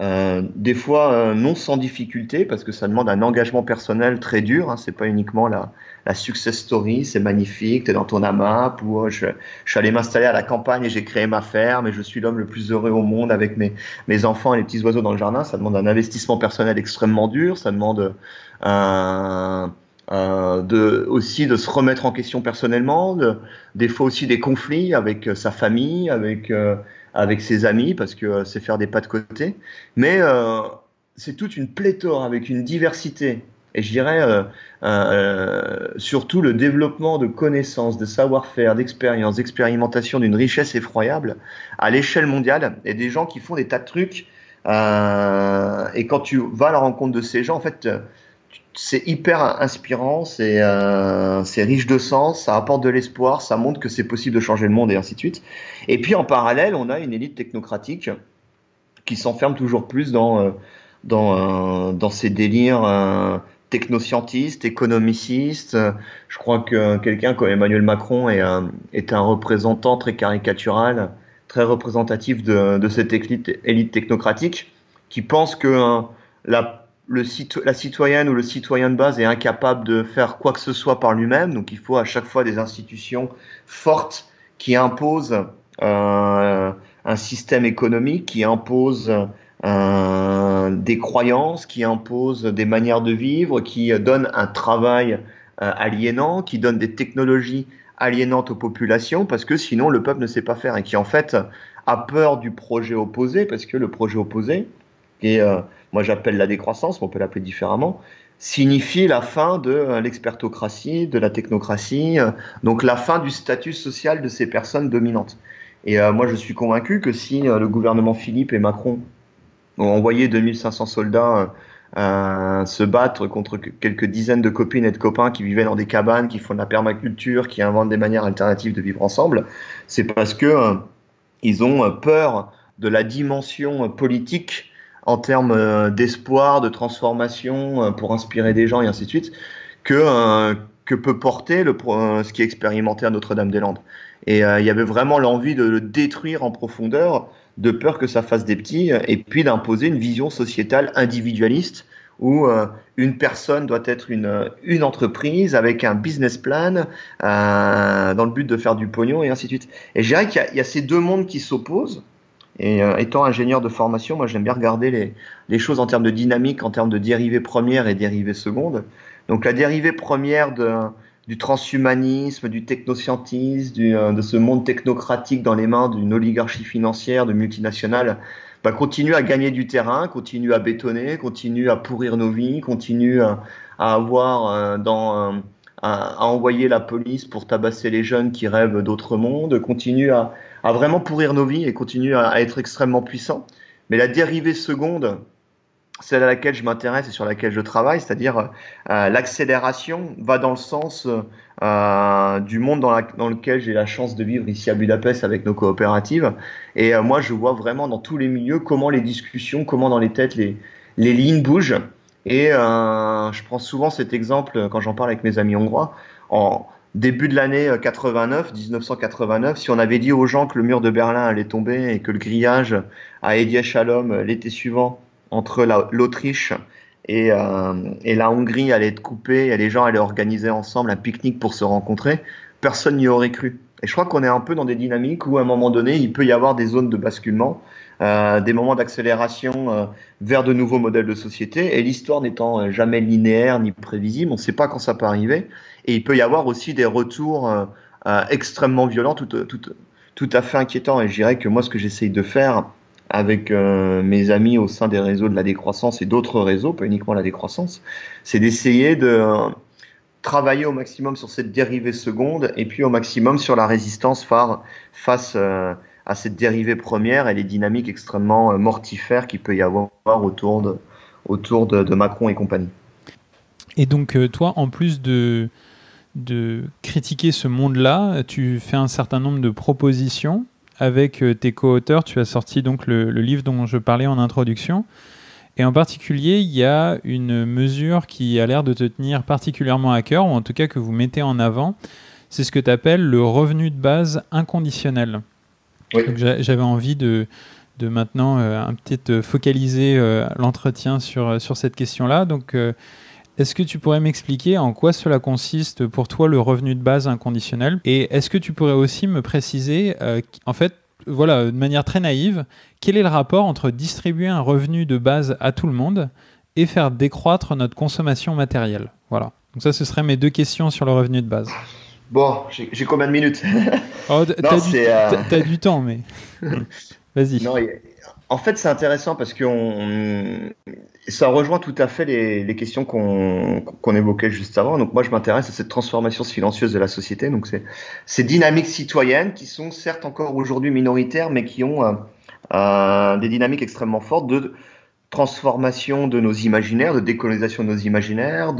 Speaker 1: euh, des fois euh, non sans difficulté parce que ça demande un engagement personnel très dur. Hein, c'est pas uniquement la, la success story, c'est magnifique, tu es dans ton AMAP ou euh, je, je, suis allé m'installer à la campagne et j'ai créé ma ferme et je suis l'homme le plus heureux au monde avec mes, mes enfants et les petits oiseaux dans le jardin. Ça demande un investissement personnel extrêmement dur, ça demande euh, de, aussi de se remettre en question personnellement, de, des fois aussi des conflits avec sa famille, avec avec ses amis parce que euh, c'est faire des pas de côté. Mais euh, c'est toute une pléthore avec une diversité. Et je dirais euh, euh, surtout le développement de connaissances, de savoir-faire, d'expériences, d'expérimentation d'une richesse effroyable à l'échelle mondiale et des gens qui font des tas de trucs. Euh, et quand tu vas à la rencontre de ces gens, en fait, c'est hyper inspirant, c'est euh, riche de sens, ça apporte de l'espoir, ça montre que c'est possible de changer le monde et ainsi de suite. Et puis en parallèle, on a une élite technocratique qui s'enferme toujours plus dans, euh, dans, euh, dans ces délires euh, technoscientistes, économicistes. Je crois que quelqu'un comme Emmanuel Macron est, est un représentant très caricatural, très représentatif de, de cette élite, technocratique qui pense que la la citoyenne ou le citoyen de base est incapable de faire quoi que ce soit par lui-même. Donc il faut à chaque fois des institutions fortes qui imposent euh, un système économique, qui imposent euh, des croyances, qui imposent des manières de vivre, qui donnent un travail euh, aliénant, qui donnent des technologies aliénantes aux populations, parce que sinon le peuple ne sait pas faire et qui en fait a peur du projet opposé, parce que le projet opposé, euh, moi j'appelle la décroissance, mais on peut l'appeler différemment, signifie la fin de euh, l'expertocratie, de la technocratie, euh, donc la fin du statut social de ces personnes dominantes. Et moi je suis convaincu que si le gouvernement Philippe et Macron ont envoyé 2500 soldats euh, se battre contre quelques dizaines de copines et de copains qui vivaient dans des cabanes, qui font de la permaculture, qui inventent des manières alternatives de vivre ensemble, c'est parce que ils ont peur de la dimension politique en termes euh, d'espoir, de transformation euh, pour inspirer des gens et ainsi de suite, que, euh, que peut porter le, ce qui est expérimenté à Notre-Dame-des-Landes. Et il y avait vraiment l'envie de le détruire en profondeur, de peur que ça fasse des petits, et puis d'imposer une vision sociétale individualiste où une personne doit être une, une entreprise avec un business plan dans le but de faire du pognon et ainsi de suite. Et je dirais qu'il y, a ces deux mondes qui s'opposent et euh, étant ingénieur de formation, moi j'aime bien regarder les, les, choses en termes de dynamique, en termes de dérivée première et dérivée seconde. Donc la dérivée première de, du transhumanisme, du technoscientisme, du, euh, de ce monde technocratique dans les mains d'une oligarchie financière, de multinationales, bah, continue à gagner du terrain, continue à bétonner, continue à pourrir nos vies, continue à, à avoir euh, dans à, envoyer la police pour tabasser les jeunes qui rêvent d'autres mondes, continue à, à vraiment pourrir nos vies et continue à, être extrêmement puissant. Mais la dérivée seconde, celle à laquelle je m'intéresse et sur laquelle je travaille, c'est-à-dire euh, l'accélération, va dans le sens euh, du monde dans, lequel j'ai la chance de vivre ici à Budapest avec nos coopératives. Et euh, moi, je vois vraiment dans tous les milieux comment les discussions, comment dans les têtes les, les lignes bougent. Et euh, je prends souvent cet exemple quand j'en parle avec mes amis hongrois. Début de l'année 89, euh, 1989, si on avait dit aux gens que le mur de Berlin allait tomber et que le grillage à Edia Shalom euh, l'été suivant entre l'Autriche et, et, la Hongrie allait être coupée et les gens allaient organiser ensemble un pique-nique pour se rencontrer, personne n'y aurait cru. Et je crois qu'on est un peu dans des dynamiques où à un moment donné, il peut y avoir des zones de basculement, euh, des moments d'accélération euh, vers de nouveaux modèles de société. Et l'histoire n'étant euh, jamais linéaire ni prévisible, on ne sait pas quand ça peut arriver. Et il peut y avoir aussi des retours euh, euh extrêmement violents, tout, tout, à fait inquiétants. Et je dirais que moi, ce que j'essaye de faire avec mes amis au sein des réseaux de la décroissance et d'autres réseaux, pas uniquement la décroissance, c'est d'essayer de travailler au maximum sur cette dérivée seconde et puis au maximum sur la résistance face euh, à cette dérivée première et les dynamiques extrêmement euh, mortifères qu'il peut y avoir autour de, Macron et compagnie.
Speaker 2: Et donc euh, toi, en plus de, de critiquer ce monde-là, tu fais un certain nombre de propositions avec tes co-auteurs. Tu as sorti donc le, le livre dont je parlais en introduction. Et en particulier, il y a une mesure qui a l'air de te tenir particulièrement à cœur, ou en tout cas que vous mettez en avant. C'est ce que tu appelles le revenu de base inconditionnel. J'avais envie de, de maintenant euh, un petit focaliser euh, l'entretien sur, sur cette question-là. Donc, euh, est-ce que tu pourrais m'expliquer en quoi cela consiste pour toi le revenu de base inconditionnel? Et est-ce que tu pourrais aussi me préciser, en fait, voilà, de manière très naïve, quel est le rapport entre distribuer un revenu de base à tout le monde et faire décroître notre consommation matérielle? Voilà. Donc ça, ce seraient mes deux questions sur le revenu de base.
Speaker 1: Bon, j'ai combien de minutes
Speaker 2: oh, T'as du, euh, du, temps, mais vas-y.
Speaker 1: En fait, c'est intéressant parce que ça rejoint tout à fait les, questions qu'on évoquait juste avant. Donc moi, je m'intéresse à cette transformation silencieuse de la société. Donc c'est ces dynamiques citoyennes qui sont certes encore aujourd'hui minoritaires, mais qui ont euh, euh, des dynamiques extrêmement fortes de transformation de nos imaginaires, de décolonisation de nos imaginaires,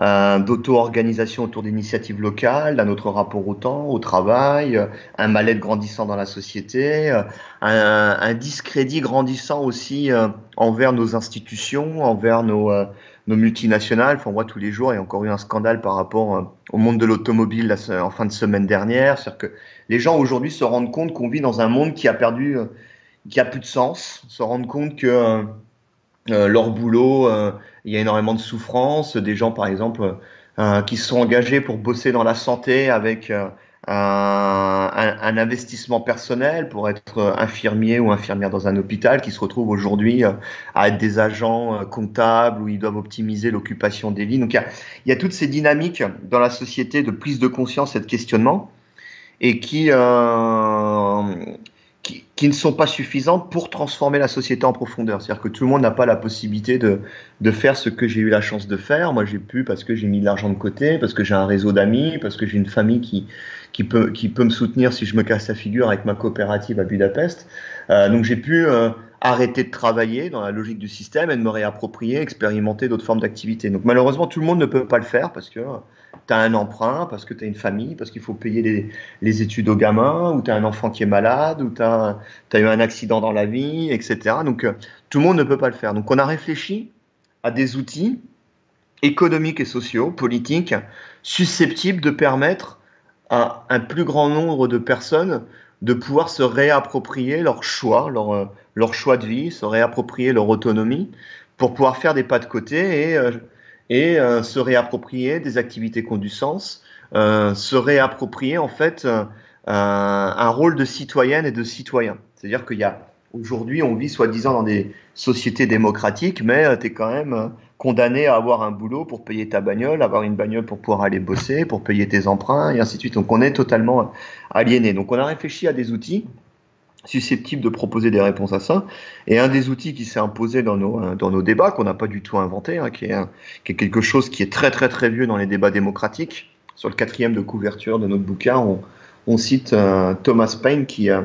Speaker 1: euh, d'auto-organisation autour d'initiatives locales, à notre rapport au temps, au travail, un mal-être grandissant dans la société, euh, un, discrédit grandissant aussi euh, envers nos institutions, envers nos, euh, multinationales. Enfin, on voit tous les jours, il y a encore eu un scandale par rapport au monde de l'automobile en fin de semaine dernière. C'est-à-dire que les gens aujourd'hui se rendent compte qu'on vit dans un monde qui a perdu, qui a plus de sens, se rendent compte que euh, leur boulot, euh, il y a énormément de souffrance. Des gens, par exemple, euh, qui se sont engagés pour bosser dans la santé avec un, un, investissement personnel pour être infirmier ou infirmière dans un hôpital, qui se retrouvent aujourd'hui à être des agents comptables où ils doivent optimiser l'occupation des lits. Donc il y, a, il y a, toutes ces dynamiques dans la société de prise de conscience et de questionnement et qui, euh, qui, qui, ne sont pas suffisantes pour transformer la société en profondeur. C'est-à-dire que tout le monde n'a pas la possibilité de, de faire ce que j'ai eu la chance de faire. Moi, j'ai pu parce que j'ai mis de l'argent de côté, parce que j'ai un réseau d'amis, parce que j'ai une famille qui, qui, peut, qui peut me soutenir si je me casse la figure avec ma coopérative à Budapest. Euh, donc, j'ai pu euh, arrêter de travailler dans la logique du système et de me réapproprier, expérimenter d'autres formes d'activité. Donc, malheureusement, tout le monde ne peut pas le faire parce que tu as un emprunt, parce que tu as une famille, parce qu'il faut payer les, études aux gamins, ou tu as un enfant qui est malade, ou tu as, eu un accident dans la vie, etc. Donc euh, tout le monde ne peut pas le faire. Donc on a réfléchi à des outils économiques et sociaux, politiques, susceptibles de permettre à un plus grand nombre de personnes de pouvoir se réapproprier leur choix, leur, euh, leur choix de vie, se réapproprier leur autonomie, pour pouvoir faire des pas de côté et euh, et euh, se réapproprier des activités qui ont du sens, euh, se réapproprier en fait euh, un rôle de citoyenne et de citoyen. C'est-à-dire qu'il y a aujourd'hui, on vit soi-disant dans des sociétés démocratiques, mais tu es quand même condamné à avoir un boulot pour payer ta bagnole, avoir une bagnole pour pouvoir aller bosser, pour payer tes emprunts, et ainsi de suite. Donc on est totalement aliéné. Donc on a réfléchi à des outils susceptible de proposer des réponses à ça. Et un des outils qui s'est imposé dans nos, euh, dans nos débats, qu'on n'a pas du tout inventé, hein, qui, est, qui, est, quelque chose qui est très très très vieux dans les débats démocratiques. Sur le quatrième de couverture de notre bouquin, on, on cite euh, Thomas Paine qui, euh,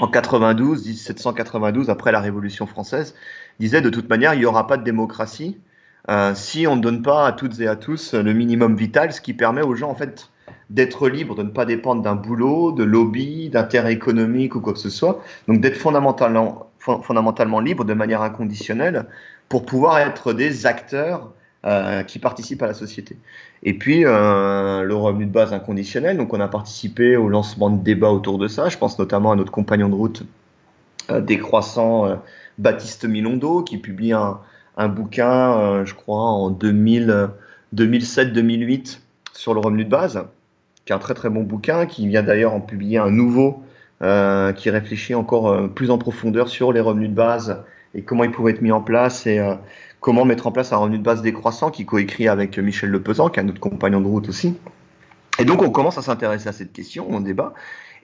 Speaker 1: en 92, 1792, après la Révolution française, disait de toute manière, il n'y aura pas de démocratie si on ne donne pas à toutes et à tous le minimum vital, ce qui permet aux gens en fait d'être libre, de ne pas dépendre d'un boulot, de lobby, d'intérêt économique ou quoi que ce soit. Donc d'être fondamentalement, fondamentalement libre de manière inconditionnelle pour pouvoir être des acteurs euh, qui participent à la société. Et puis euh, le revenu de base inconditionnel. Donc on a participé au lancement de débats autour de ça. Je pense notamment à notre compagnon de route euh, décroissant euh, Baptiste Milondo qui publie un, un bouquin, je crois, en 2007-2008 sur le revenu de base, qui est un très très bon bouquin, qui vient d'ailleurs en publier un nouveau qui réfléchit encore plus en profondeur sur les revenus de base et comment ils pouvaient être mis en place et comment mettre en place un revenu de base décroissant qui coécrit avec Michel Lepesant, qui est un autre compagnon de route aussi. Et donc on commence à s'intéresser à cette question, on débat.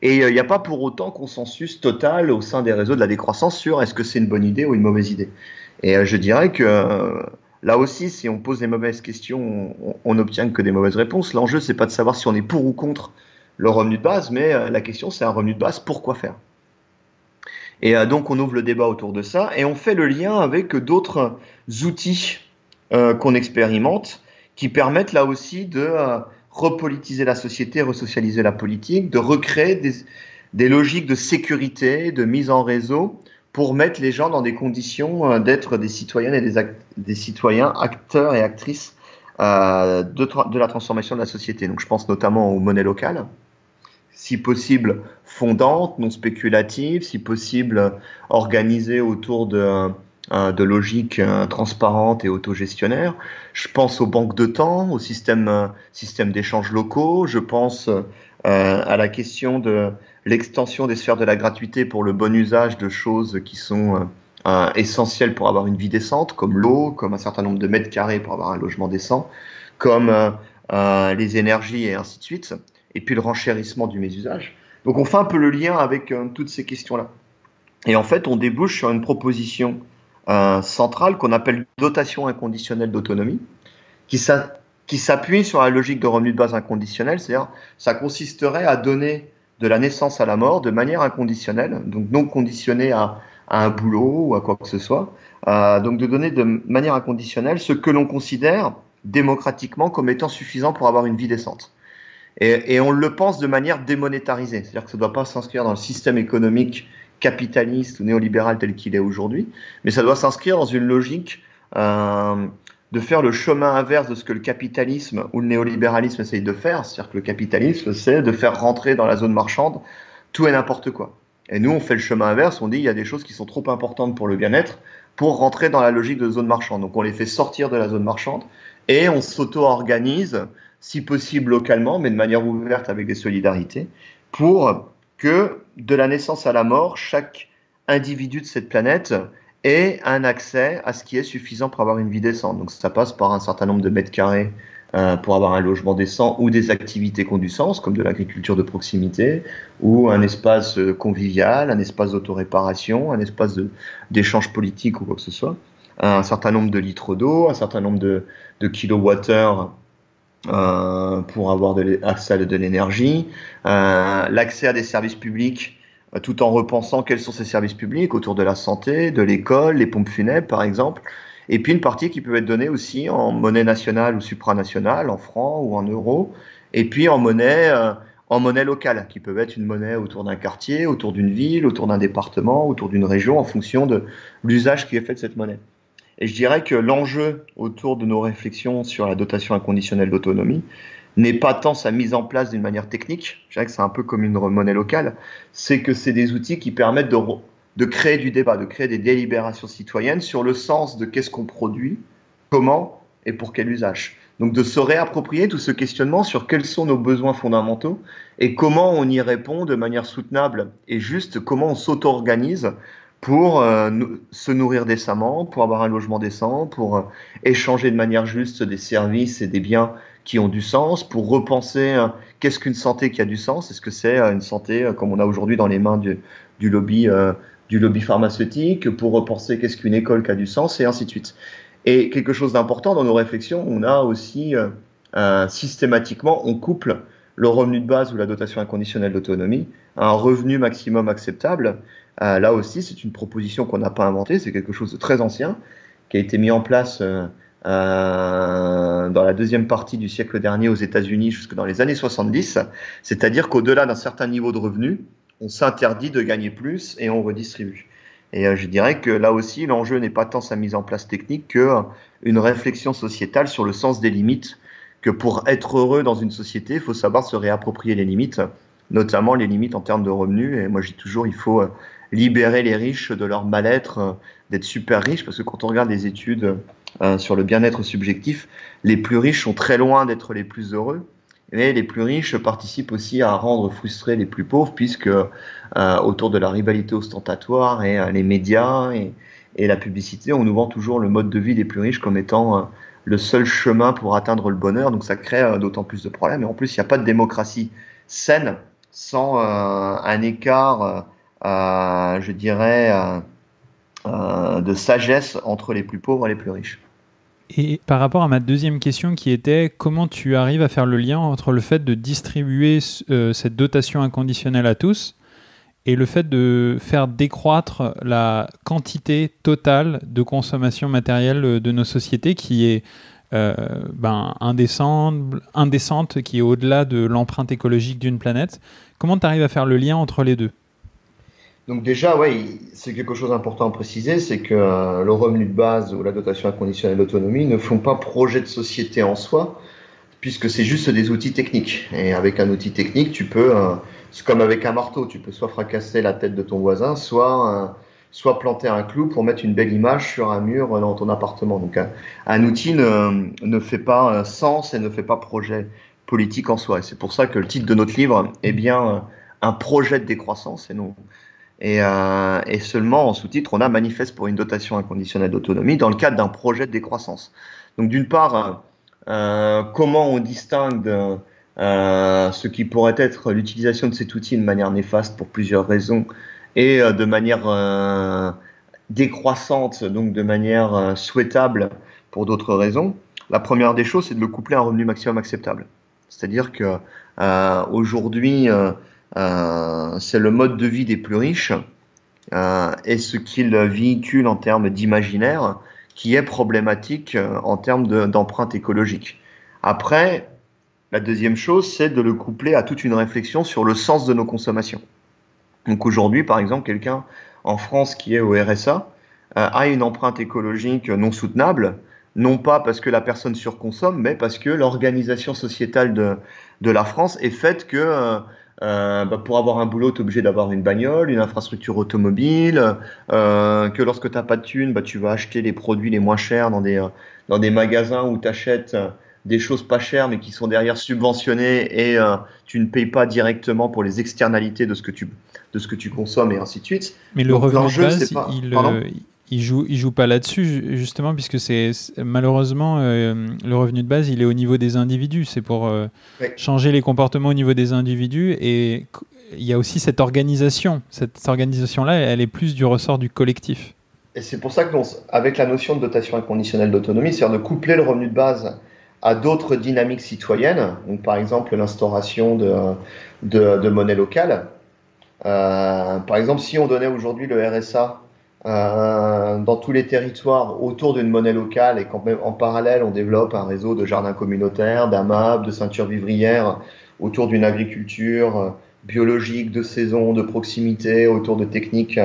Speaker 1: Et il n'y a pas pour autant consensus total au sein des réseaux de la décroissance sur est-ce que c'est une bonne idée ou une mauvaise idée. Et je dirais que là aussi, si on pose des mauvaises questions, on n'obtient que des mauvaises réponses. L'enjeu, c'est pas de savoir si on est pour ou contre le revenu de base, mais la question, c'est un revenu de base, pourquoi faire? Et donc on ouvre le débat autour de ça et on fait le lien avec d'autres outils qu'on expérimente qui permettent là aussi de repolitiser la société, resocialiser la politique, de recréer des, logiques de sécurité, de mise en réseau pour mettre les gens dans des conditions euh, d'être des citoyennes et des, des, citoyens, acteurs et actrices euh, de, de, la transformation de la société. Donc je pense notamment aux monnaies locales, si possible fondantes, non spéculatives, si possible organisées autour de euh, de logique euh, transparente et autogestionnaire. Je pense aux banques de temps, au système, système d'échanges locaux. Je pense à la question de l'extension des sphères de la gratuité pour le bon usage de choses qui sont essentielles pour avoir une vie décente, comme l'eau, comme un certain nombre de mètres carrés pour avoir un logement décent, comme les énergies et ainsi de suite. Et puis le renchérissement du mésusage. Donc on fait un peu le lien avec toutes ces questions-là. Et en fait, on débouche sur une proposition euh, centrale qu'on appelle dotation inconditionnelle d'autonomie, qui s'appuie sur la logique de revenu de base inconditionnel, c'est-à-dire ça consisterait à donner de la naissance à la mort de manière inconditionnelle, donc non conditionnée à, un boulot ou à quoi que ce soit, euh, donc de donner de manière inconditionnelle ce que l'on considère démocratiquement comme étant suffisant pour avoir une vie décente. Et, et on le pense de manière démonétarisée, c'est-à-dire que ça ne doit pas s'inscrire dans le système économique capitaliste ou néolibéral tel qu'il est aujourd'hui, mais ça doit s'inscrire dans une logique euh, de faire le chemin inverse de ce que le capitalisme ou le néolibéralisme essaye de faire. C'est-à-dire que le capitalisme, c'est de faire rentrer dans la zone marchande tout et n'importe quoi. Et nous, on fait le chemin inverse, on dit il y a des choses qui sont trop importantes pour le bien-être pour rentrer dans la logique de zone marchande. Donc on les fait sortir de la zone marchande et on s'auto-organise, si possible localement, mais de manière ouverte avec des solidarités, pour que de la naissance à la mort, chaque individu de cette planète ait un accès à ce qui est suffisant pour avoir une vie décente. Donc ça passe par un certain nombre de mètres carrés euh, pour avoir un logement décent ou des activités sens, comme de l'agriculture de proximité, ou un espace euh, convivial, un espace d'autoréparation, un espace d'échange politique ou quoi que ce soit, un certain nombre de litres d'eau, un certain nombre de, de kilowattheures euh, pour avoir de accès à de l'énergie, euh, l'accès à des services publics tout en repensant quels sont ces services publics autour de la santé, de l'école, les pompes funèbres par exemple, et puis une partie qui peut être donnée aussi en monnaie nationale ou supranationale, en francs ou en euros, et puis en monnaie, en monnaie locale, qui peut être une monnaie autour d'un quartier, autour d'une ville, autour d'un département, autour d'une région, en fonction de l'usage qui est fait de cette monnaie. Et je dirais que l'enjeu autour de nos réflexions sur la dotation inconditionnelle d'autonomie n'est pas tant sa mise en place d'une manière technique, je dirais que c'est un peu comme une monnaie locale, c'est que c'est des outils qui permettent de, de créer du débat, de créer des délibérations citoyennes sur le sens de qu'est-ce qu'on produit, comment et pour quel usage. Donc de se réapproprier tout ce questionnement sur quels sont nos besoins fondamentaux et comment on y répond de manière soutenable et juste, comment on s'auto-organise pour euh, se nourrir décemment, pour avoir un logement décent, pour euh, échanger de manière juste des services et des biens qui ont du sens, pour repenser euh, qu'est-ce qu'une santé qui a du sens, est-ce que c'est une santé comme on a aujourd'hui dans les mains du, lobby du lobby pharmaceutique, pour repenser qu'est-ce qu'une école qui a du sens et ainsi de suite. Et quelque chose d'important dans nos réflexions, on a aussi systématiquement on couple le revenu de base ou la dotation inconditionnelle d'autonomie à un revenu maximum acceptable euh, là aussi, c'est une proposition qu'on n'a pas inventée, c'est quelque chose de très ancien qui a été mis en place euh, euh, dans la deuxième partie du siècle dernier aux États-Unis jusque dans les années 70. C'est-à-dire qu'au-delà d'un certain niveau de revenus, on s'interdit de gagner plus et on redistribue. Et je dirais que là aussi, l'enjeu n'est pas tant sa mise en place technique que une réflexion sociétale sur le sens des limites. Que pour être heureux dans une société, il faut savoir se réapproprier les limites, notamment les limites en termes de revenus. Et moi, je dis toujours, il faut libérer les riches de leur mal-être d'être super riches, parce que quand on regarde des études sur le bien-être subjectif, les plus riches sont très loin d'être les plus heureux. Mais les plus riches participent aussi à rendre frustrés les plus pauvres, puisque autour de la rivalité ostentatoire et les médias et, la publicité, on nous vend toujours le mode de vie des plus riches comme étant le seul chemin pour atteindre le bonheur. Donc ça crée euh, d'autant plus de problèmes. Et en plus, il n'y a pas de démocratie saine sans euh, un écart, euh, je dirais, de sagesse entre les plus pauvres et les plus riches.
Speaker 2: Et par rapport à ma deuxième question qui était comment tu arrives à faire le lien entre le fait de distribuer cette dotation inconditionnelle à tous et le fait de faire décroître la quantité totale de consommation matérielle de nos sociétés qui est euh, ben, indécente, indécente, qui est au-delà de l'empreinte écologique d'une planète? Comment tu arrives à faire le lien entre les deux?
Speaker 1: Donc déjà, oui, c'est quelque chose d'important à préciser, c'est que euh, le revenu de base ou la dotation inconditionnelle d'autonomie ne font pas projet de société en soi, puisque c'est juste des outils techniques. Et avec un outil technique, tu peux euh, c'est comme avec un marteau, tu peux soit fracasser la tête de ton voisin, soit, soit planter un clou pour mettre une belle image sur un mur dans ton appartement. Donc un, outil ne, ne, fait pas sens et ne fait pas projet politique en soi. Et c'est pour ça que le titre de notre livre est bien un projet de décroissance et non. Et, euh, et seulement en sous-titre, on a manifeste pour une dotation inconditionnelle d'autonomie dans le cadre d'un projet de décroissance. Donc d'une part, euh, comment on distingue euh, ce qui pourrait être l'utilisation de cet outil de manière néfaste pour plusieurs raisons et euh, de manière euh, décroissante, donc de manière souhaitable pour d'autres raisons? La première des choses, c'est de le coupler à un revenu maximum acceptable. C'est-à-dire que aujourd'hui, c'est le mode de vie des plus riches et ce qu'il véhicule en termes d'imaginaire qui est problématique en termes d'empreinte écologique. Après, la deuxième chose, c'est de le coupler à toute une réflexion sur le sens de nos consommations. Donc aujourd'hui, par exemple, quelqu'un en France qui est au RSA euh, a une empreinte écologique non soutenable, non pas parce que la personne surconsomme, mais parce que l'organisation sociétale de, la France est faite que euh, euh bah pour avoir un boulot, tu es obligé d'avoir une bagnole, une infrastructure automobile, euh, que lorsque tu n'as pas de thunes, bah, tu vas acheter les produits les moins chers dans des, dans des magasins où tu achètes des choses pas chères mais qui sont derrière subventionnées et euh, tu ne payes pas directement pour les externalités de ce que tu de ce que tu consommes et ainsi de suite.
Speaker 2: Mais le revenu de base, il, euh, il joue il joue pas là-dessus justement puisque c'est malheureusement euh, le revenu de base il est au niveau des individus. C'est pour changer les comportements au niveau des individus et il y a aussi cette organisation. Cette organisation là, elle est plus du ressort du collectif.
Speaker 1: Et c'est pour ça que, avec la notion de dotation inconditionnelle d'autonomie, c'est-à-dire de coupler le revenu de base à d'autres dynamiques citoyennes, donc par exemple l'instauration de, de, de, monnaie locale. Euh, par exemple, si on donnait aujourd'hui le RSA euh, dans tous les territoires autour d'une monnaie locale et qu'en en parallèle on développe un réseau de jardins communautaires, d'AMAP, de ceintures vivrières autour d'une agriculture biologique de saison, de proximité, autour de techniques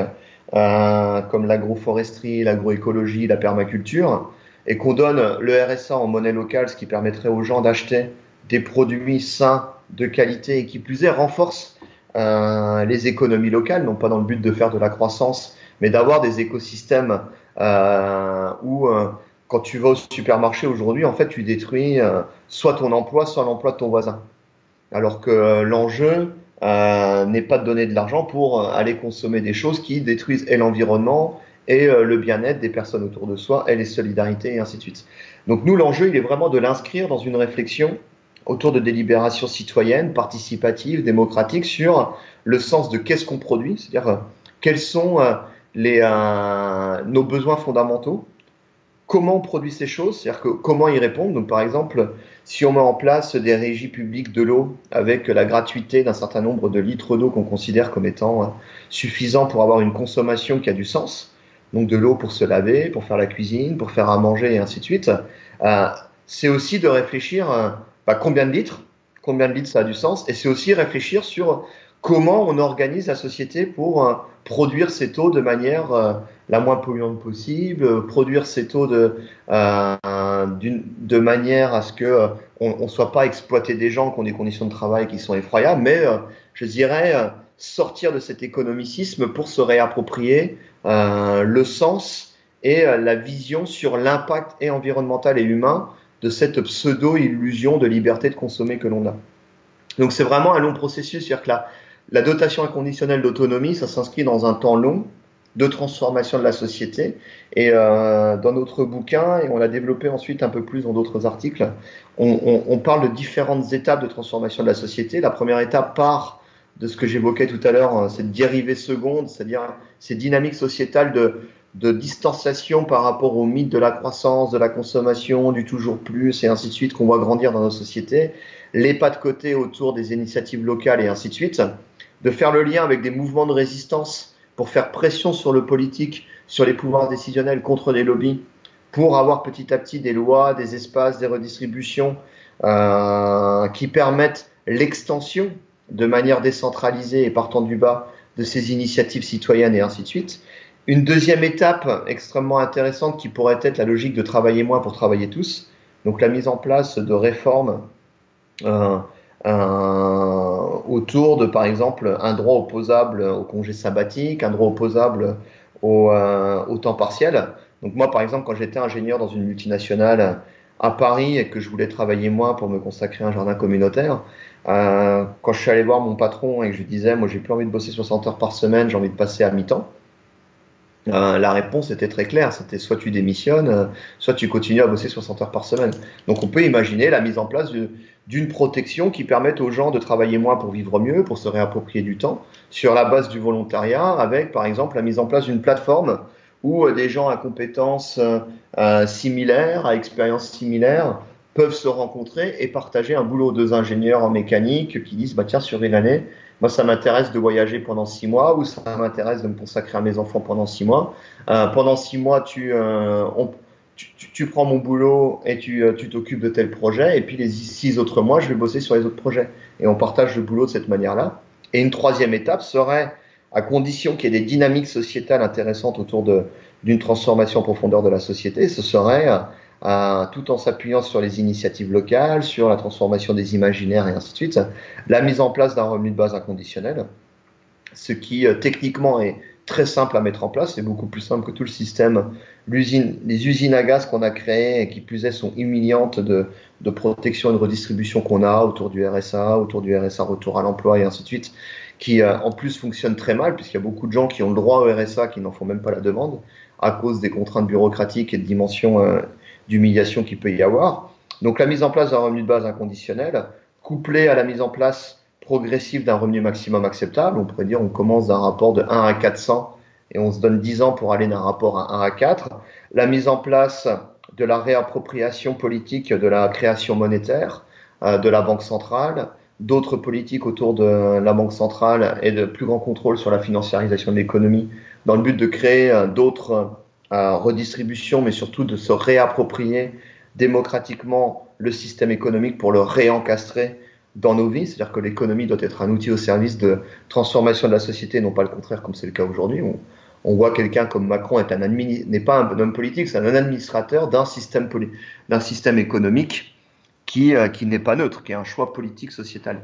Speaker 1: euh, comme l'agroforesterie, l'agroécologie, la permaculture, et qu'on donne le RSA en monnaie locale, ce qui permettrait aux gens d'acheter des produits sains, de qualité et qui plus est renforce euh, les économies locales, non pas dans le but de faire de la croissance, mais d'avoir des écosystèmes euh, où euh, quand tu vas au supermarché aujourd'hui, en fait, tu détruis euh, soit ton emploi, soit l'emploi de ton voisin. Alors que l'enjeu n'est pas de donner de l'argent pour aller consommer des choses qui détruisent et l'environnement et le bien-être des personnes autour de soi et les solidarités et ainsi de suite. Donc nous, l'enjeu, il est vraiment de l'inscrire dans une réflexion autour de délibérations citoyennes, participatives, démocratiques sur le sens de qu'est-ce qu'on produit, c'est-à-dire quels sont euh, nos besoins fondamentaux, comment on produit ces choses, c'est-à-dire que comment y répondre. Donc par exemple, si on met en place des régies publiques de l'eau avec la gratuité d'un certain nombre de litres d'eau qu'on considère comme étant suffisant pour avoir une consommation qui a du sens, donc de l'eau pour se laver, pour faire la cuisine, pour faire à manger et ainsi de suite. Euh, c'est aussi de réfléchir euh, bah, combien de litres, combien de litres ça a du sens, et c'est aussi réfléchir sur comment on organise la société pour euh, produire cette eau de manière euh, la moins polluante possible, produire cette eau de, de manière à ce que on ne soit pas exploité des gens qui ont des conditions de travail qui sont effroyables, mais je dirais sortir de cet économicisme pour se réapproprier euh, le sens et euh, la vision sur l'impact et environnemental et humain de cette pseudo-illusion de liberté de consommer que l'on a. Donc c'est vraiment un long processus, c'est-à-dire que la, la dotation inconditionnelle d'autonomie, ça s'inscrit dans un temps long de transformation de la société. Et euh, dans notre bouquin, et on l'a développé ensuite un peu plus dans d'autres articles, on, parle de différentes étapes de transformation de la société. La première étape part de ce que j'évoquais tout à l'heure, hein, cette dérivée seconde, c'est-à-dire ces dynamiques sociétales de, de distanciation par rapport au mythe de la croissance, de la consommation, du toujours plus et ainsi de suite qu'on voit grandir dans nos sociétés, les pas de côté autour des initiatives locales et ainsi de suite, de faire le lien avec des mouvements de résistance pour faire pression sur le politique, sur les pouvoirs décisionnels contre les lobbies, pour avoir petit à petit des lois, des espaces, des redistributions euh, qui permettent l'extension de manière décentralisée et partant du bas de ces initiatives citoyennes et ainsi de suite. Une deuxième étape extrêmement intéressante qui pourrait être la logique de travailler moins pour travailler tous, donc la mise en place de réformes euh, autour de, par exemple, un droit opposable au congé sabbatique, un droit opposable au, euh, au temps partiel. Donc moi, par exemple, quand j'étais ingénieur dans une multinationale à Paris et que je voulais travailler moins pour me consacrer à un jardin communautaire, euh, quand je suis allé voir mon patron et que je lui disais, moi j'ai plus envie de bosser 60 heures par semaine, j'ai envie de passer à mi-temps, euh, la réponse était très claire, c'était soit tu démissionnes, euh, soit tu continues à bosser 60 heures par semaine. Donc on peut imaginer la mise en place d'une protection qui permette aux gens de travailler moins pour vivre mieux, pour se réapproprier du temps, sur la base du volontariat, avec par exemple la mise en place d'une plateforme où euh, des gens à compétences similaires, à expériences similaires, peuvent se rencontrer et partager un boulot. Deux ingénieurs en mécanique qui disent, bah tiens, sur une année, moi, ça m'intéresse de voyager pendant six mois ou ça m'intéresse de me consacrer à mes enfants pendant six mois. Euh, pendant six mois, tu, euh, on, tu, tu, prends mon boulot et tu euh, t'occupes de tel projet. Et puis les six autres mois, je vais bosser sur les autres projets. Et on partage le boulot de cette manière-là. Et une troisième étape serait, à condition qu'il y ait des dynamiques sociétales intéressantes autour d'une transformation en profondeur de la société, ce serait tout en s'appuyant sur les initiatives locales, sur la transformation des imaginaires et ainsi de suite, la mise en place d'un revenu de base inconditionnel, ce qui euh, techniquement est très simple à mettre en place, c'est beaucoup plus simple que tout le système, l'usine, les usines à gaz qu'on a créées et qui plus est sont humiliantes de, de protection et de redistribution qu'on a autour du RSA, autour du RSA retour à l'emploi et ainsi de suite, qui euh, en plus fonctionnent très mal puisqu'il y a beaucoup de gens qui ont le droit au RSA qui n'en font même pas la demande à cause des contraintes bureaucratiques et de dimensions euh, d'humiliation qu'il peut y avoir. Donc la mise en place d'un revenu de base inconditionnel, couplée à la mise en place progressive d'un revenu maximum acceptable, on pourrait dire on commence d'un rapport de 1 à 400 et on se donne 10 ans pour aller d'un rapport à 1 à 4. La mise en place de la réappropriation politique de la création monétaire euh, de la Banque centrale, d'autres politiques autour de la Banque centrale et de plus grand contrôle sur la financiarisation de l'économie dans le but de créer euh, d'autres redistribution, mais surtout de se réapproprier démocratiquement le système économique pour le réencastrer dans nos vies. C'est-à-dire que l'économie doit être un outil au service de transformation de la société, non pas le contraire comme c'est le cas aujourd'hui. On, voit quelqu'un comme Macron n'est pas un homme politique, c'est un administrateur d'un système, économique qui, euh, qui n'est pas neutre, qui est un choix politique sociétal.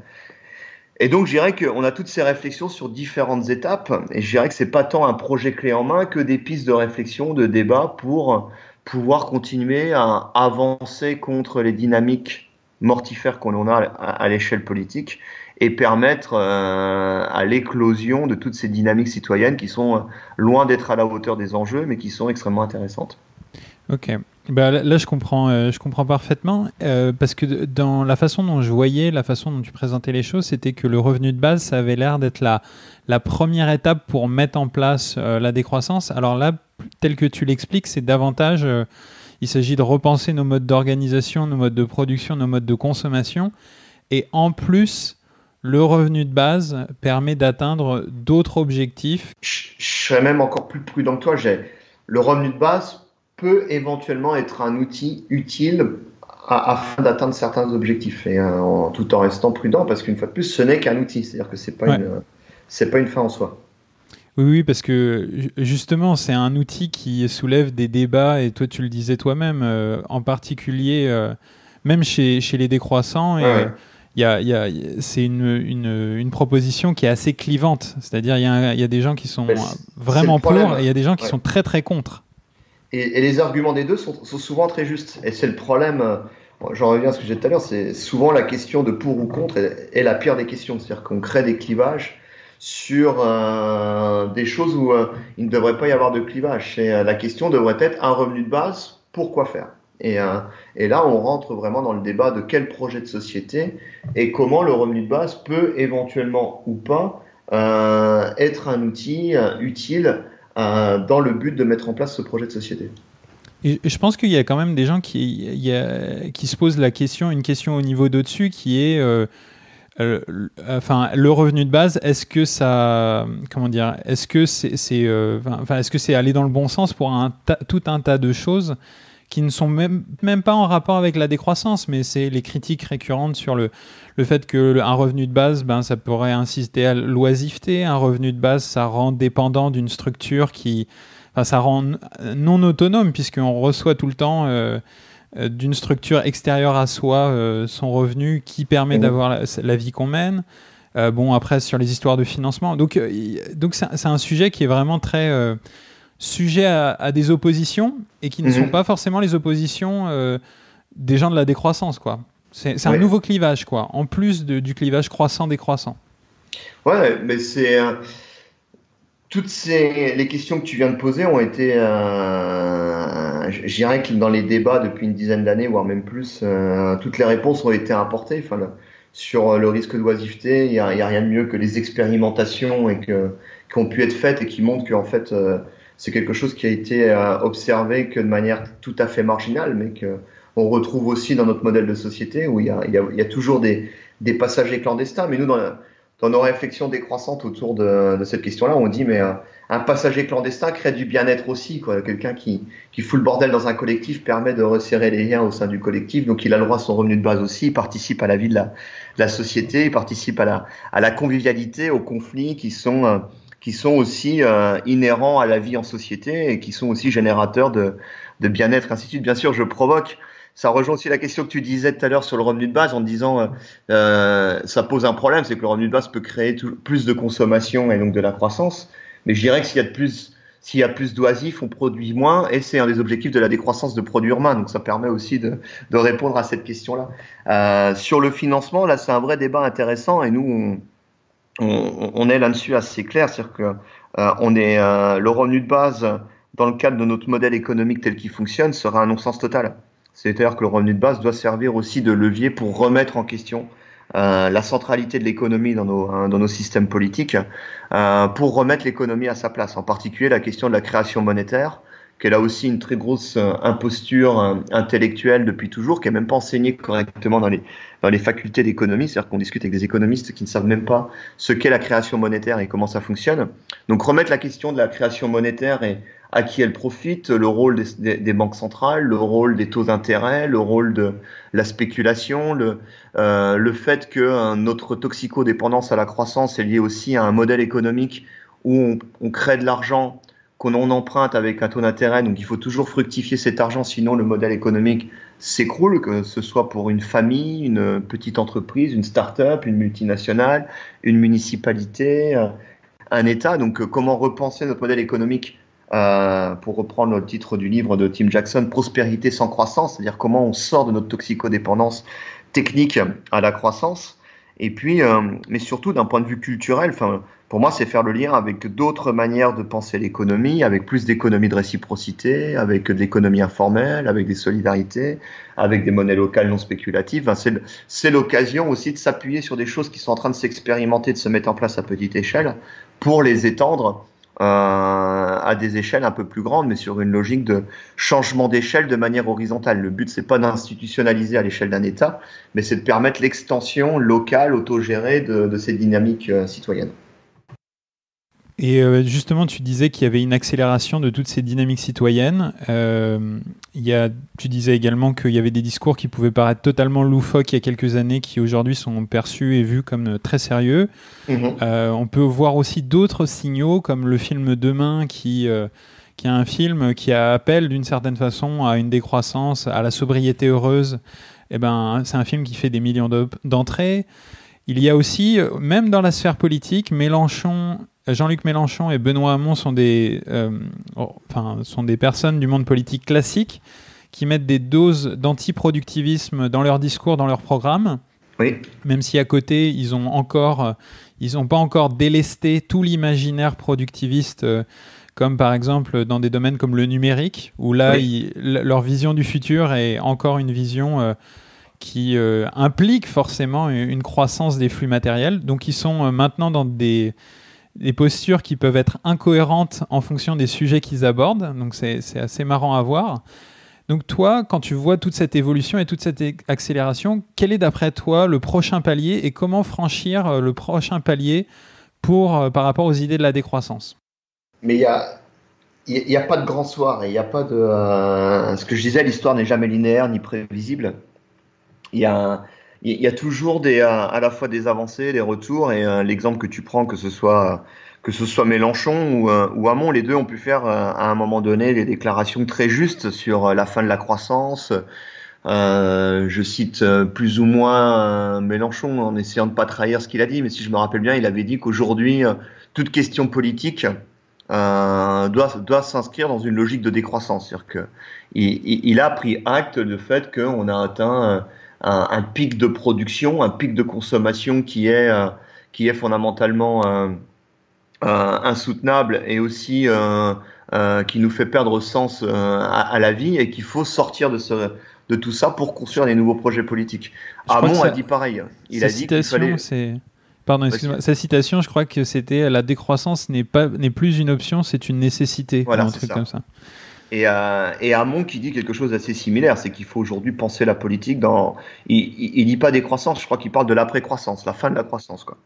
Speaker 1: Et donc, je dirais qu'on a toutes ces réflexions sur différentes étapes, et je dirais que c'est pas tant un projet clé en main que des pistes de réflexion, de débat pour pouvoir continuer à avancer contre les dynamiques mortifères qu'on a à l'échelle politique et permettre euh, à l'éclosion de toutes ces dynamiques citoyennes qui sont loin d'être à la hauteur des enjeux, mais qui sont extrêmement intéressantes.
Speaker 2: Ok. Bah, là, je comprends, euh, parfaitement, euh, parce que dans la façon dont je voyais, la façon dont tu présentais les choses, c'était que le revenu de base, ça avait l'air d'être la, première étape pour mettre en place euh, la décroissance. Alors là, tel que tu l'expliques, c'est davantage, il s'agit de repenser nos modes d'organisation, nos modes de production, nos modes de consommation, et en plus, le revenu de base permet d'atteindre d'autres objectifs.
Speaker 1: Je, je serais même encore plus prudent que toi. Le revenu de base peut éventuellement être un outil utile afin d'atteindre certains objectifs. Et euh, tout en restant prudent parce qu'une fois de plus ce n'est qu'un outil. C'est-à-dire que pas une c'est pas une fin en soi
Speaker 2: oui, oui, parce que justement, c'est un outil qui soulève des débats, et toi, tu le disais toi-même, euh, en particulier, euh, même chez, chez, les décroissants. Et, il c'est une, proposition qui est assez clivante. C'est-à-dire, il y, a des gens qui sont vraiment pour et il y a des gens qui sont très très contre.
Speaker 1: Et, les arguments des deux sont, souvent très justes. Et c'est le problème, euh, j'en reviens à ce que j'ai dit tout à l'heure, c'est souvent la question de pour ou contre est, la pire des questions. C'est-à-dire qu'on crée des clivages sur euh, des choses où euh, il ne devrait pas y avoir de clivage. Et, la question devrait être un revenu de base, pourquoi faire? Et, et, là, on rentre vraiment dans le débat de quel projet de société et comment le revenu de base peut éventuellement ou pas être un outil utile dans le but de mettre en place ce projet de société.
Speaker 2: Et je pense qu'il y a quand même des gens qui, qui se posent la question, une question au niveau d'au-dessus qui est euh, enfin, le revenu de base, est-ce que ça, comment dire, est-ce que c'est, euh, est-ce que c'est aller dans le bon sens pour tout un tas de choses qui ne sont même, pas en rapport avec la décroissance, mais c'est les critiques récurrentes sur le, le fait que un revenu de base, ben, ça pourrait insister à l'oisiveté. Un revenu de base, ça rend dépendant d'une structure qui, enfin, ça rend non autonome puisqu'on reçoit tout le temps euh, d'une structure extérieure à soi euh, son revenu qui permet mmh. d'avoir la, vie qu'on mène. bon, après, sur les histoires de financement. Donc, donc c'est un sujet qui est vraiment très sujet à, des oppositions et qui ne sont mhm. pas forcément les oppositions euh, des gens de la décroissance, quoi. C'est un nouveau clivage, quoi, en plus du clivage croissant-décroissant.
Speaker 1: Ouais, mais c'est. Euh, toutes ces, les questions que tu viens de poser ont été, euh, je que dans les débats depuis une dizaine d'années, voire même plus, toutes les réponses ont été apportées. Enfin, sur le risque d'oisiveté, il n'y a, rien de mieux que les expérimentations et que, qui ont pu être faites et qui montrent qu'en fait, c'est quelque chose qui a été euh, observé que de manière tout à fait marginale, mais qu'on retrouve aussi dans notre modèle de société où il y a, y a, y a toujours des, des, passagers clandestins. Mais nous, dans, dans nos réflexions décroissantes autour de, de cette question-là, on dit mais euh, un passager clandestin crée du bien-être aussi. Quelqu'un qui, qui fout le bordel dans un collectif permet de resserrer les liens au sein du collectif, donc il a le droit à son revenu de base aussi, il participe à la vie de la, de la société, il participe à la, à la convivialité, aux conflits qui sont euh, qui sont aussi euh, inhérents à la vie en société et qui sont aussi générateurs de, de bien-être, ainsi de suite. Bien sûr, je provoque. Ça rejoint aussi la question que tu disais tout à l'heure sur le revenu de base en disant euh, euh ça pose un problème, c'est que le revenu de base peut créer plus de consommation et donc de la croissance. Mais je dirais que s'il y a plus s'il y a plus d'oisifs, on produit moins, et c'est un des objectifs de la décroissance de produire moins. Donc ça permet aussi de, répondre à cette question-là. Euh, sur le financement, là, c'est un vrai débat intéressant, et nous, on, est là-dessus assez clair, c'est-à-dire que euh, on est le revenu de base dans le cadre de notre modèle économique tel qu'il fonctionne sera un non-sens total. C'est-à-dire que le revenu de base doit servir aussi de levier pour remettre en question euh, la centralité de l'économie dans nos, hein, dans nos systèmes politiques, pour remettre l'économie à sa place. En particulier la question de la création monétaire, qu'elle a aussi une très grosse euh, imposture euh, intellectuelle depuis toujours, qui n'est même pas enseignée correctement dans les, dans les facultés d'économie, c'est-à-dire qu'on discute avec des économistes qui ne savent même pas ce qu'est la création monétaire et comment ça fonctionne. Donc remettre la question de la création monétaire et à qui elle profite, le rôle des, banques centrales, le rôle des taux d'intérêt, le rôle de la spéculation, le, euh, le fait que notre toxicodépendance à la croissance est liée aussi à un modèle économique où on, on crée de l'argent qu'on en emprunte avec un taux d'intérêt, donc il faut toujours fructifier cet argent, sinon le modèle économique s'écroule, que ce soit pour une famille, une petite entreprise, une start-up, une multinationale, une municipalité, euh, un État. Donc euh, comment repenser notre modèle économique euh, pour reprendre le titre du livre de Tim Jackson, Prospérité sans croissance, c'est-à-dire comment on sort de notre toxicodépendance technique à la croissance. Et puis, mais surtout d'un point de vue culturel, pour moi, c'est faire le lien avec d'autres manières de penser l'économie, avec plus d'économie de réciprocité, avec de l'économie informelle, avec des solidarités, avec des monnaies locales non spéculatives. c'est l'occasion aussi de s'appuyer sur des choses qui sont en train de s'expérimenter, de se mettre en place à petite échelle, pour les étendre euh, à des échelles un peu plus grandes, mais sur une logique de changement d'échelle de manière horizontale. Le but, c'est pas d'institutionnaliser à l'échelle d'un État, mais c'est de permettre l'extension locale, autogérée de, ces dynamiques euh, citoyennes.
Speaker 2: Et euh, justement, tu disais qu'il y avait une accélération de toutes ces dynamiques citoyennes. Euh, il y a, tu disais également qu'il y avait des discours qui pouvaient paraître totalement loufoques il y a quelques années, qui aujourd'hui sont perçus et vus comme très sérieux. Mhm. Euh, on peut voir aussi d'autres signaux, comme le film Demain, qui, qui est un film qui appelle d'une certaine façon à une décroissance, à la sobriété heureuse. eh ben, c'est un film qui fait des millions d'entrées. Il y a aussi, même dans la sphère politique, Mélenchon, Jean-Luc Mélenchon et Benoît Hamon sont des, enfin, sont des personnes du monde politique classique qui mettent des doses d'antiproductivisme dans leur discours, dans leur programme.
Speaker 1: Oui.
Speaker 2: Même si à côté, ils ont encore, ils n'ont pas encore délesté tout l'imaginaire productiviste, euh, comme par exemple dans des domaines comme le numérique, où là, leur vision du futur est encore une vision euh, qui euh, implique forcément une croissance des flux matériels. Donc, ils sont maintenant dans des, des postures qui peuvent être incohérentes en fonction des sujets qu'ils abordent. Donc, c'est assez marrant à voir. Donc toi, quand tu vois toute cette évolution et toute cette accélération, quel est d'après toi le prochain palier et comment franchir euh, le prochain palier pour, euh, par rapport aux idées de la décroissance?
Speaker 1: Mais il y a, n'y a pas de grand soir il a pas de. Euh, ce que je disais, l'histoire n'est jamais linéaire ni prévisible. Il y a, il y a toujours des, à la fois des avancées, des retours et l'exemple que tu prends, que ce soit que ce soit Mélenchon ou, euh, ou Hamon, les deux ont pu faire euh, à un moment donné des déclarations très justes sur euh, la fin de la croissance. je cite plus ou moins Mélenchon en essayant de pas trahir ce qu'il a dit, mais si je me rappelle bien, il avait dit qu'aujourd'hui, toute question politique doit, doit s'inscrire dans une logique de décroissance. C'est-à-dire que il, il, a pris acte du fait qu'on a atteint un, un, pic de production, un pic de consommation qui est, qui est fondamentalement euh, insoutenable et aussi euh, euh, qui nous fait perdre sens à, la vie et qu'il faut sortir de, ce, de tout ça pour construire des nouveaux projets politiques. Hamon a dit pareil.
Speaker 2: Il a dit qu'il fallait... Pardon, excuse-moi. Sa citation, je crois que c'était la décroissance n'est pas n'est plus une option, c'est une nécessité.
Speaker 1: Voilà, un truc comme ça. Et, euh, et Hamon qui dit quelque chose d'assez similaire, c'est qu'il faut aujourd'hui penser la politique dans. Il, il, dit pas décroissance, je crois qu'il parle de l'après-croissance, la fin de la croissance, quoi.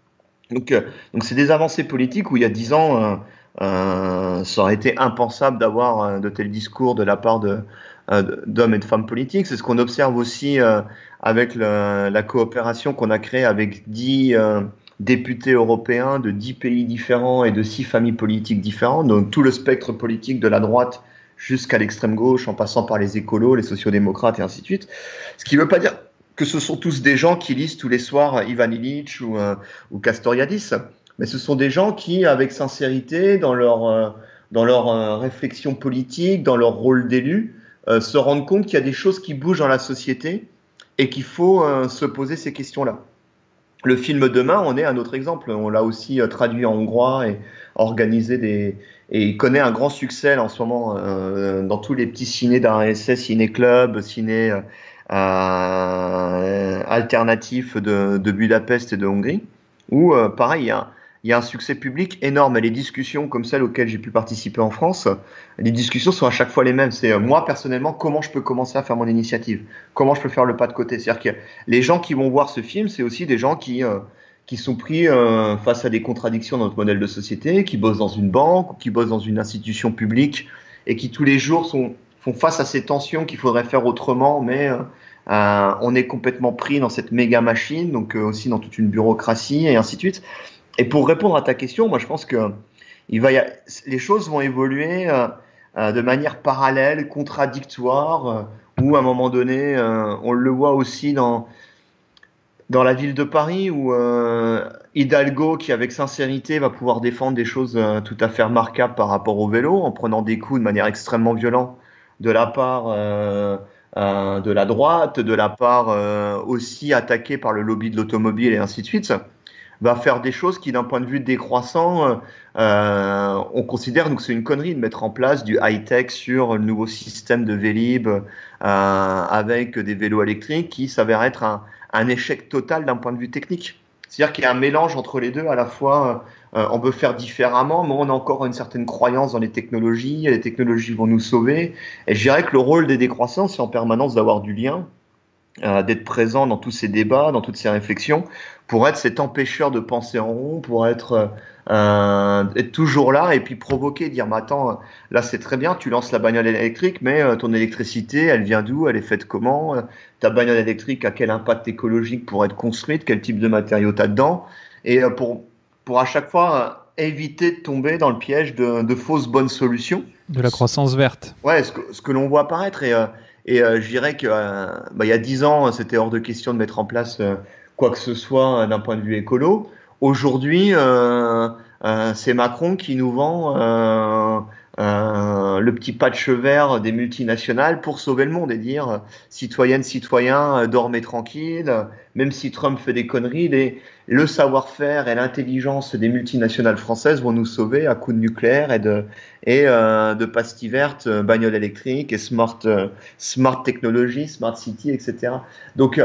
Speaker 1: Donc, euh, donc c'est des avancées politiques où il y a dix ans, euh, euh, ça aurait été impensable d'avoir de tels discours de la part de, d'hommes et de femmes politiques. C'est ce qu'on observe aussi avec la coopération qu'on a créée avec dix députés européens de dix pays différents et de six familles politiques différentes, donc tout le spectre politique de la droite jusqu'à l'extrême gauche, en passant par les écolos, les sociodémocrates et ainsi de suite. Ce qui ne veut pas dire que ce sont tous des gens qui lisent tous les soirs Ivan Illich ou, euh, ou Castoriadis, mais ce sont des gens qui, avec sincérité, dans leur, euh, dans leur euh, réflexion politique, dans leur rôle d'élu, se rendent compte qu'il y a des choses qui bougent dans la société et qu'il faut se poser ces questions-là. Le film Demain, on est un autre exemple. On l'a aussi traduit en hongrois et organisé des. Et il connaît un grand succès en ce moment dans tous les petits ciné d'ARSS, ciné club, ciné euh, alternatif de, Budapest et de Hongrie, où euh, pareil, il y, a, il y, a, un succès public énorme. Et les discussions comme celles auxquelles j'ai pu participer en France, les discussions sont à chaque fois les mêmes. C'est euh, moi personnellement, comment je peux commencer à faire mon initiative? Comment je peux faire le pas de côté? C'est-à-dire que les gens qui vont voir ce film, c'est aussi des gens qui qui sont pris euh, face à des contradictions dans notre modèle de société, qui bossent dans une banque, qui bossent dans une institution publique, et qui tous les jours sont, font face à ces tensions qu'il faudrait faire autrement, mais euh, on est complètement pris dans cette méga machine, donc euh, aussi dans toute une bureaucratie et ainsi de suite. Et pour répondre à ta question, moi je pense que il va y a, les choses vont évoluer euh, de manière parallèle, contradictoire, ou à un moment donné, on le voit aussi dans dans la ville de Paris où Hidalgo, qui avec sincérité va pouvoir défendre des choses tout à fait remarquables par rapport au vélo, en prenant des coups de manière extrêmement violente de la part euh, de la droite, de la part euh, aussi attaquée par le lobby de l'automobile et ainsi de suite, va faire des choses qui, d'un point de vue décroissant, euh, on considère donc c'est une connerie de mettre en place du high-tech sur le nouveau système de Vélib avec des vélos électriques qui s'avère être un, un échec total d'un point de vue technique. C'est-à-dire qu'il y a un mélange entre les deux, à la fois euh, on veut faire différemment, mais on a encore une certaine croyance dans les technologies, les technologies vont nous sauver. Et je dirais que le rôle des décroissants, c'est en permanence d'avoir du lien, euh, d'être présent dans tous ces débats, dans toutes ces réflexions, pour être cet empêcheur de penser en rond, pour être, euh, être toujours là et puis provoquer, dire mais attends, là c'est très bien, tu lances la bagnole électrique, mais ton électricité, elle vient d'où, elle est faite comment, ta bagnole électrique a quel impact écologique pour être construite, quel type de matériaux t'as dedans, et pour pour à chaque fois euh, éviter de tomber dans le piège de, fausses bonnes solutions.
Speaker 2: De la croissance verte.
Speaker 1: Ouais, ce que, ce que l'on voit apparaître. Et, euh, Et je dirais que bah, il y a dix ans, c'était hors de question de mettre en place quoi que ce soit d'un point de vue écolo. Aujourd'hui, c'est Macron qui nous vend euh, le petit patch vert des multinationales pour sauver le monde et dire euh, citoyennes, citoyens, euh, dormez tranquille, même si Trump fait des conneries, les, le savoir-faire et l'intelligence des multinationales françaises vont nous sauver à coup de nucléaire et de, euh, pastilles vertes, bagnoles électriques et smart, smart technology, smart city, etc. Donc,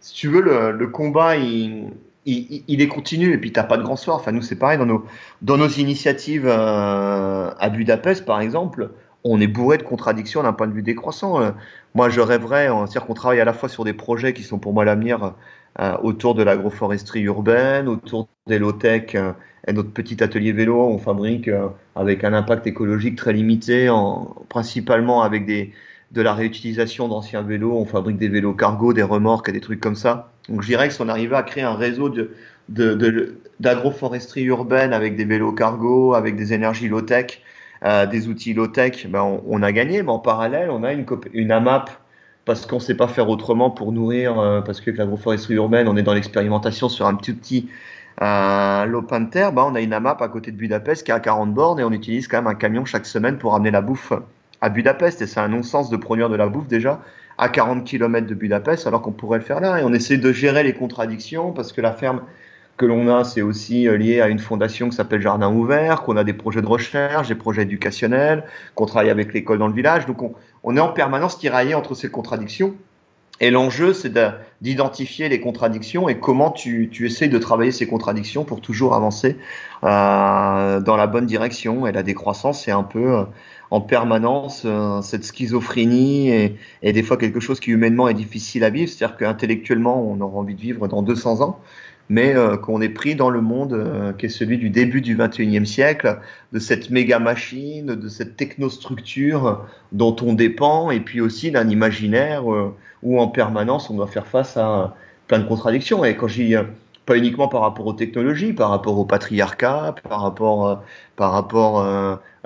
Speaker 1: si tu veux, le, le combat, il, il, est continu et puis t'as pas de grand soir. Enfin nous c'est pareil dans nos dans nos initiatives euh, à Budapest par exemple, on est bourré de contradictions d'un point de vue décroissant. Euh, moi je rêverais, c'est-à-dire qu'on travaille à la fois sur des projets qui sont pour moi l'avenir euh, autour de l'agroforesterie urbaine, autour des low-tech et notre petit atelier vélo, on fabrique avec un impact écologique très limité, en, principalement avec des de la réutilisation d'anciens vélos, on fabrique des vélos cargo, des remorques et des trucs comme ça. Donc je dirais que si on arrivait à créer un réseau d'agroforesterie urbaine avec des vélos cargo, avec des énergies low-tech, euh, des outils low-tech, ben on, a gagné. Mais en parallèle, on a une, AMAP parce qu'on ne sait pas faire autrement pour nourrir, euh, parce que l'agroforesterie urbaine, on est dans l'expérimentation sur un petit outil euh, lopin de ben on a une AMAP à côté de Budapest qui a 40 bornes et on utilise quand même un camion chaque semaine pour amener la bouffe à Budapest. Et c'est un non-sens de produire de la bouffe déjà à 40 km de Budapest, alors qu'on pourrait le faire là. Et on essaie de gérer les contradictions parce que la ferme que l'on a, c'est aussi euh, lié à une fondation qui s'appelle Jardin Ouvert, qu'on a des projets de recherche, des projets éducationnels, qu'on travaille avec l'école dans le village. Donc on, est en permanence tiraillé entre ces contradictions. Et l'enjeu, c'est d'identifier les contradictions et comment tu, tu essayes de travailler ces contradictions pour toujours avancer euh, dans la bonne direction. Et la décroissance, c'est un peu euh, en permanence euh, cette schizophrénie et, des fois quelque chose qui humainement est difficile à vivre. C'est-à-dire qu'intellectuellement, on aura envie de vivre dans 200 ans, mais euh, qu'on est pris dans le monde euh, qui est celui du début du 21e siècle, de cette méga machine, de cette technostructure dont on dépend, et puis aussi d'un imaginaire où en permanence on doit faire face à plein de contradictions. Et quand j'y pas uniquement par rapport aux technologies, par rapport au patriarcat, par rapport, par rapport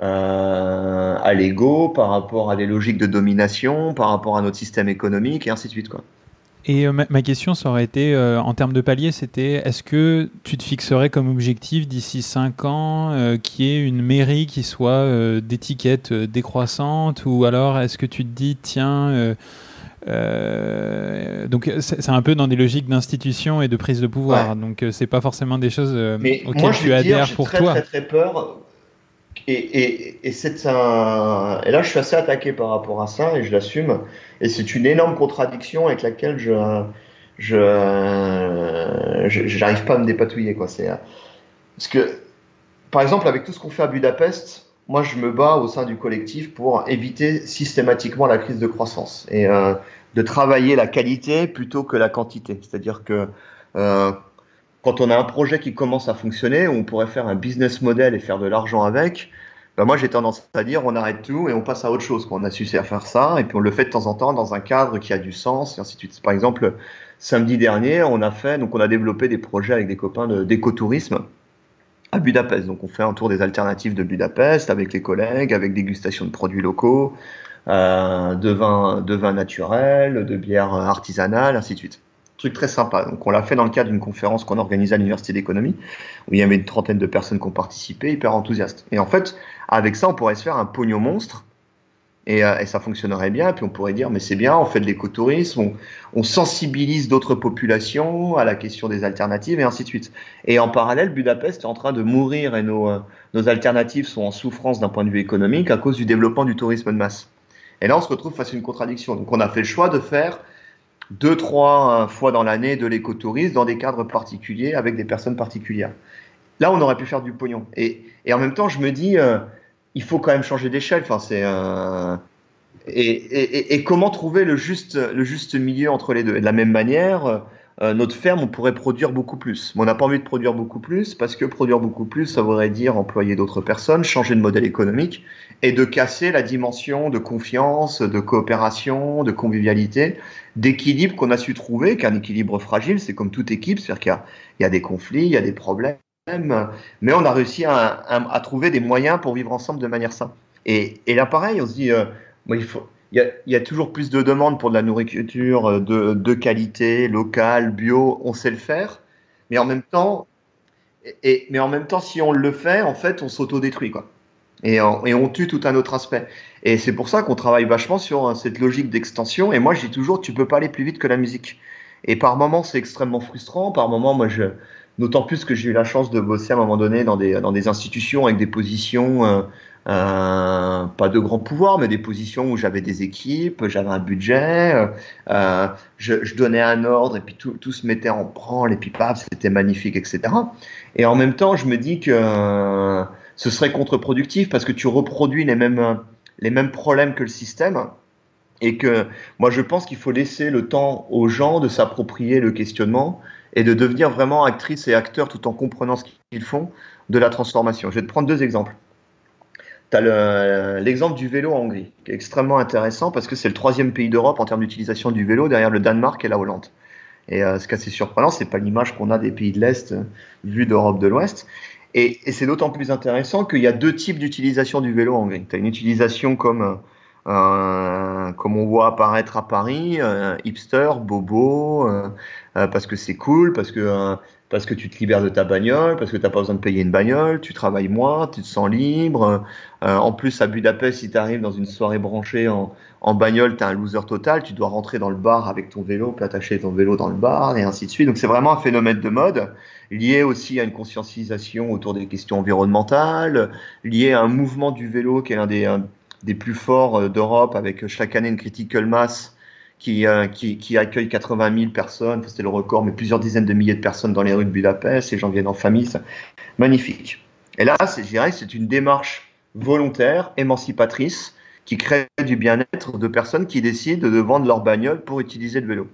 Speaker 1: euh, à l'ego, par rapport à des logiques de domination, par rapport à notre système économique et ainsi de suite. Quoi.
Speaker 2: Et euh, ma, question, ça aurait été, euh, en termes de palier, c'était est-ce que tu te fixerais comme objectif d'ici 5 ans euh, qu'il y ait une mairie qui soit d'étiquette décroissante? Ou alors est-ce que tu te dis, tiens, donc c'est un peu dans des logiques d'institution et de prise de pouvoir, donc c'est pas forcément des choses auxquelles tu adhères pour
Speaker 1: très,
Speaker 2: toi.
Speaker 1: Très très peur et, et, et, c'est un... et là, je suis assez attaqué par rapport à ça et je l'assume. Et c'est une énorme contradiction avec laquelle je je j'arrive pas à me dépatouiller quoi. C'est parce que par exemple avec tout ce qu'on fait à Budapest, moi je me bats au sein du collectif pour éviter systématiquement la crise de croissance et euh, de travailler la qualité plutôt que la quantité. C'est-à-dire que euh, quand on a un projet qui commence à fonctionner, on pourrait faire un business model et faire de l'argent avec, ben moi j'ai tendance à dire on arrête tout et on passe à autre chose. On a su faire ça et puis on le fait de temps en temps dans un cadre qui a du sens et ainsi de suite. Par exemple, samedi dernier, on a fait, donc on a développé des projets avec des copains d'écotourisme à Budapest. Donc on fait un tour des alternatives de Budapest avec les collègues, avec dégustation de produits locaux, euh, de vins de vin naturels, de bières artisanales, ainsi de suite truc très sympa. Donc on l'a fait dans le cadre d'une conférence qu'on organisait à l'université d'économie, où il y avait une trentaine de personnes qui ont participé, hyper enthousiastes. Et en fait, avec ça, on pourrait se faire un pognon monstre. Et, euh, et ça fonctionnerait bien. Puis on pourrait dire, mais c'est bien, on fait de l'écotourisme, on, sensibilise d'autres populations à la question des alternatives et ainsi de suite. Et en parallèle, Budapest est en train de mourir et nos, euh, nos alternatives sont en souffrance d'un point de vue économique à cause du développement du tourisme de masse. Et là, on se retrouve face à une contradiction. Donc on a fait le choix de faire deux, trois fois dans l'année de l'écotourisme dans des cadres particuliers avec des personnes particulières. Là, on aurait pu faire du pognon. Et, en même temps, je me dis, euh, il faut quand même changer d'échelle. Enfin, c'est euh, et, et, et, comment trouver le juste, le juste milieu entre les deux? Et de la même manière, euh, notre ferme, on pourrait produire beaucoup plus. Mais on n'a pas envie de produire beaucoup plus parce que produire beaucoup plus, ça voudrait dire employer d'autres personnes, changer de modèle économique et de casser la dimension de confiance, de coopération, de convivialité, d'équilibre qu'on a su trouver, qu'un équilibre fragile, c'est comme toute équipe, c'est-à-dire qu'il y, y, a des conflits, il y a des problèmes, mais on a réussi à, trouver des moyens pour vivre ensemble de manière simple. Et, là, pareil, on se dit, euh, il faut il y, a, toujours plus de demandes pour de la nourriture euh, de, qualité, locale, bio, on sait le faire, mais en même temps, et, mais en même temps, si on le fait, en fait, on s'autodétruit, quoi. Et, on tue tout un autre aspect. Et c'est pour ça qu'on travaille vachement sur euh, cette logique d'extension. Et moi, je dis toujours, tu peux pas aller plus vite que la musique. Et par moments, c'est extrêmement frustrant. Par moments, moi, je, d'autant plus que j'ai eu la chance de bosser à un moment donné dans des, institutions avec des positions euh, euh, pas de grand pouvoir, mais des positions où j'avais des équipes, j'avais un budget, euh, je, donnais un ordre et puis tout, tout, se mettait en branle et puis paf, c'était magnifique, etc. Et en même temps, je me dis que euh, ce serait contre-productif parce que tu reproduis les mêmes, les mêmes problèmes que le système et que moi je pense qu'il faut laisser le temps aux gens de s'approprier le questionnement et de devenir vraiment actrices et acteurs tout en comprenant ce qu'ils font de la transformation. Je vais te prendre deux exemples. Tu as l'exemple du vélo en Hongrie, qui est extrêmement intéressant parce que c'est le troisième pays d'Europe en termes d'utilisation du vélo derrière le Danemark et la Hollande. Et euh, ce qui est assez surprenant, c'est pas l'image qu'on a des pays de l'Est euh, d'Europe de l'Ouest. Et, c'est d'autant plus intéressant qu'il y a deux types d'utilisation du vélo en Hongrie. Tu as une utilisation comme, euh, comme on voit apparaître à Paris, euh, hipster, bobo, euh, parce que c'est cool, parce que parce que tu te libères de ta bagnole, parce que tu n'as pas besoin de payer une bagnole, tu travailles moins, tu te sens libre. Euh, en plus, à Budapest, si tu arrives dans une soirée branchée en, en bagnole, tu es un loser total, tu dois rentrer dans le bar avec ton vélo, puis attacher ton vélo dans le bar, et ainsi de suite. Donc c'est vraiment un phénomène de mode, lié aussi à une conscientisation autour des questions environnementales, lié à un mouvement du vélo qui est l'un des, des plus forts euh, d'Europe, avec chaque année une critical mass euh, qui, accueille 80 000 personnes, c'était le record, mais plusieurs dizaines de milliers de personnes dans les rues de Budapest, les gens viennent en famille, c'est magnifique. Et là, je dirais, c'est une démarche volontaire, émancipatrice, qui crée du bien-être de personnes qui décident de vendre leur bagnole pour utiliser le vélo.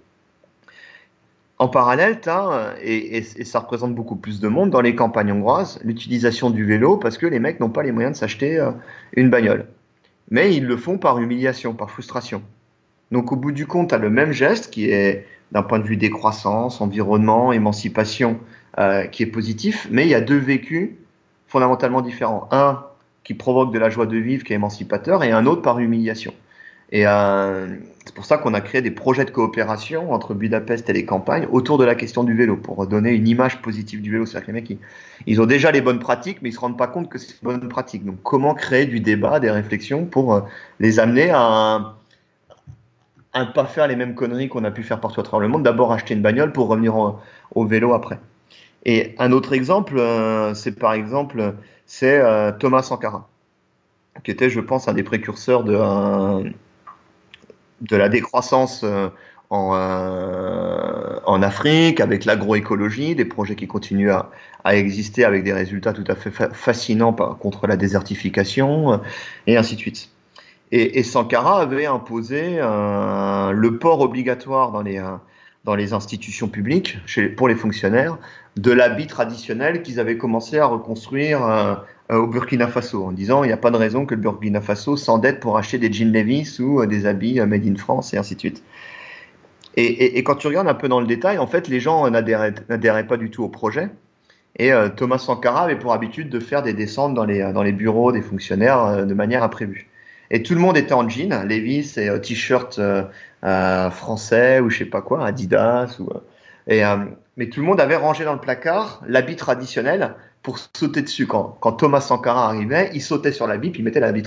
Speaker 1: En parallèle, as, et, et, et, ça représente beaucoup plus de monde dans les campagnes hongroises, l'utilisation du vélo parce que les mecs n'ont pas les moyens de s'acheter euh, une bagnole. Mais ils le font par humiliation, par frustration. Donc au bout du compte, tu as le même geste qui est d'un point de vue décroissance, environnement, émancipation, euh, qui est positif, mais il y a deux vécus fondamentalement différents. Un qui provoque de la joie de vivre, qui est émancipateur, et un autre par humiliation. Et euh, c'est pour ça qu'on a créé des projets de coopération entre Budapest et les campagnes autour de la question du vélo, pour donner une image positive du vélo. C'est-à-dire que les mecs, ils, ont déjà les bonnes pratiques, mais ils se rendent pas compte que c'est une bonne pratique. Donc comment créer du débat, des réflexions pour euh, les amener à un, à ne pas faire les mêmes conneries qu'on a pu faire partout à travers le monde. D'abord acheter une bagnole pour revenir au, vélo après. Et un autre exemple, euh, c'est par exemple, c'est euh, Thomas Sankara, qui était, je pense, un des précurseurs de, euh, la décroissance en, Afrique, avec l'agroécologie, des projets qui continuent à, exister avec des résultats tout à fait fascinants contre la désertification, et ainsi de suite. Et, Sankara avait imposé euh, le port obligatoire dans les, euh, institutions publiques, pour les fonctionnaires, de l'habit traditionnel qu'ils avaient commencé à reconstruire euh, au Burkina Faso, en disant il n'y a pas de raison que le Burkina Faso s'endette pour acheter des jeans Levi's ou des habits made in France, et ainsi de suite. Et, quand tu regardes un peu dans le détail, en fait, les gens n'adhéraient pas du tout au projet. Et Thomas Sankara avait pour habitude de faire des descentes dans les bureaux des fonctionnaires de manière imprévue. Et tout le monde était en jean, Levi's et euh, t-shirt euh, euh, français ou je sais pas quoi, Adidas. Ou, et, mais tout le monde avait rangé dans le placard l'habit traditionnel pour sauter dessus. Quand, quand, Thomas Sankara arrivait, il sautait sur l'habit, puis il mettait l'habit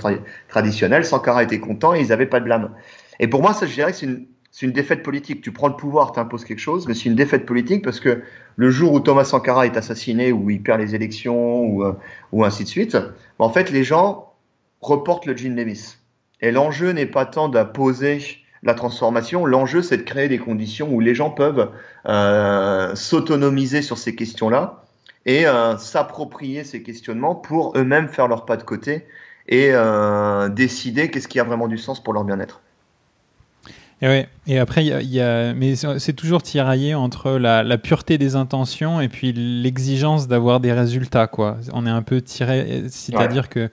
Speaker 1: traditionnel. Sankara était content et ils n'avaient pas de blâme. Et pour moi, ça, je dirais que c'est une, une, défaite politique. Tu prends le pouvoir, tu imposes quelque chose, mais c'est une défaite politique parce que le jour où Thomas Sankara est assassiné, ou il perd les élections, ou, ou ainsi de suite, en fait, les gens reporte le Levis. Et l'enjeu n'est pas tant d'imposer la transformation, l'enjeu c'est de créer des conditions où les gens peuvent euh, s'autonomiser sur ces questions-là et euh, s'approprier ces questionnements pour eux-mêmes faire leur pas de côté et euh, décider qu'est-ce qui a vraiment du sens pour leur bien-être.
Speaker 2: Et, ouais. et après, y, a, mais c'est toujours tiraillé entre la, pureté des intentions et puis l'exigence d'avoir des résultats. Quoi. On est un peu tiré, c'est-à-dire que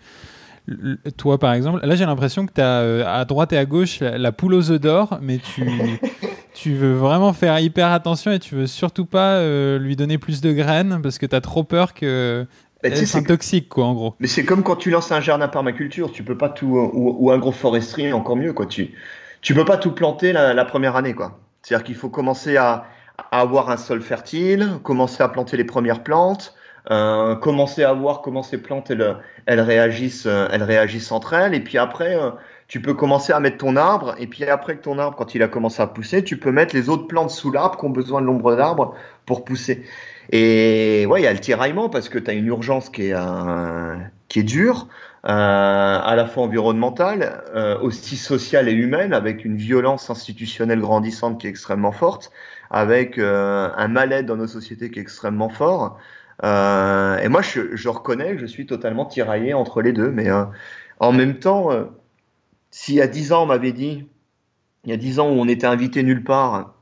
Speaker 2: toi, par exemple, là, j'ai l'impression que tu as euh, à droite et à gauche la, poule aux œufs d'or, mais tu, tu veux vraiment faire hyper attention et tu veux surtout pas euh, lui donner plus de graines parce que tu as trop peur que c'est toxique, quoi, en gros.
Speaker 1: Mais c'est comme quand tu lances un jardin permaculture, tu peux pas tout, ou, ou un gros forestier, encore mieux, quoi. Tu, tu peux pas tout planter la, première année, quoi. C'est-à-dire qu'il faut commencer à, avoir un sol fertile, commencer à planter les premières plantes, commencer à voir comment ces plantes elles, elles réagissent, euh, elles réagissent entre elles, et puis après euh, tu peux commencer à mettre ton arbre, et puis après que ton arbre, quand il a commencé à pousser, tu peux mettre les autres plantes sous l'arbre qui ont besoin de l'ombre d'arbre pour pousser. Et ouais, il y a le tiraillement parce que tu as une urgence qui est, euh, qui est dure, euh, à la fois environnementale, euh, aussi sociale et humaine, avec une violence institutionnelle grandissante qui est extrêmement forte, avec euh, un mal-être dans nos sociétés qui est extrêmement fort. Euh, et moi, je, je, reconnais que je suis totalement tiraillé entre les deux. Mais en même temps, s'il y a dix ans, on m'avait dit, il y a dix ans où on était invité nulle part,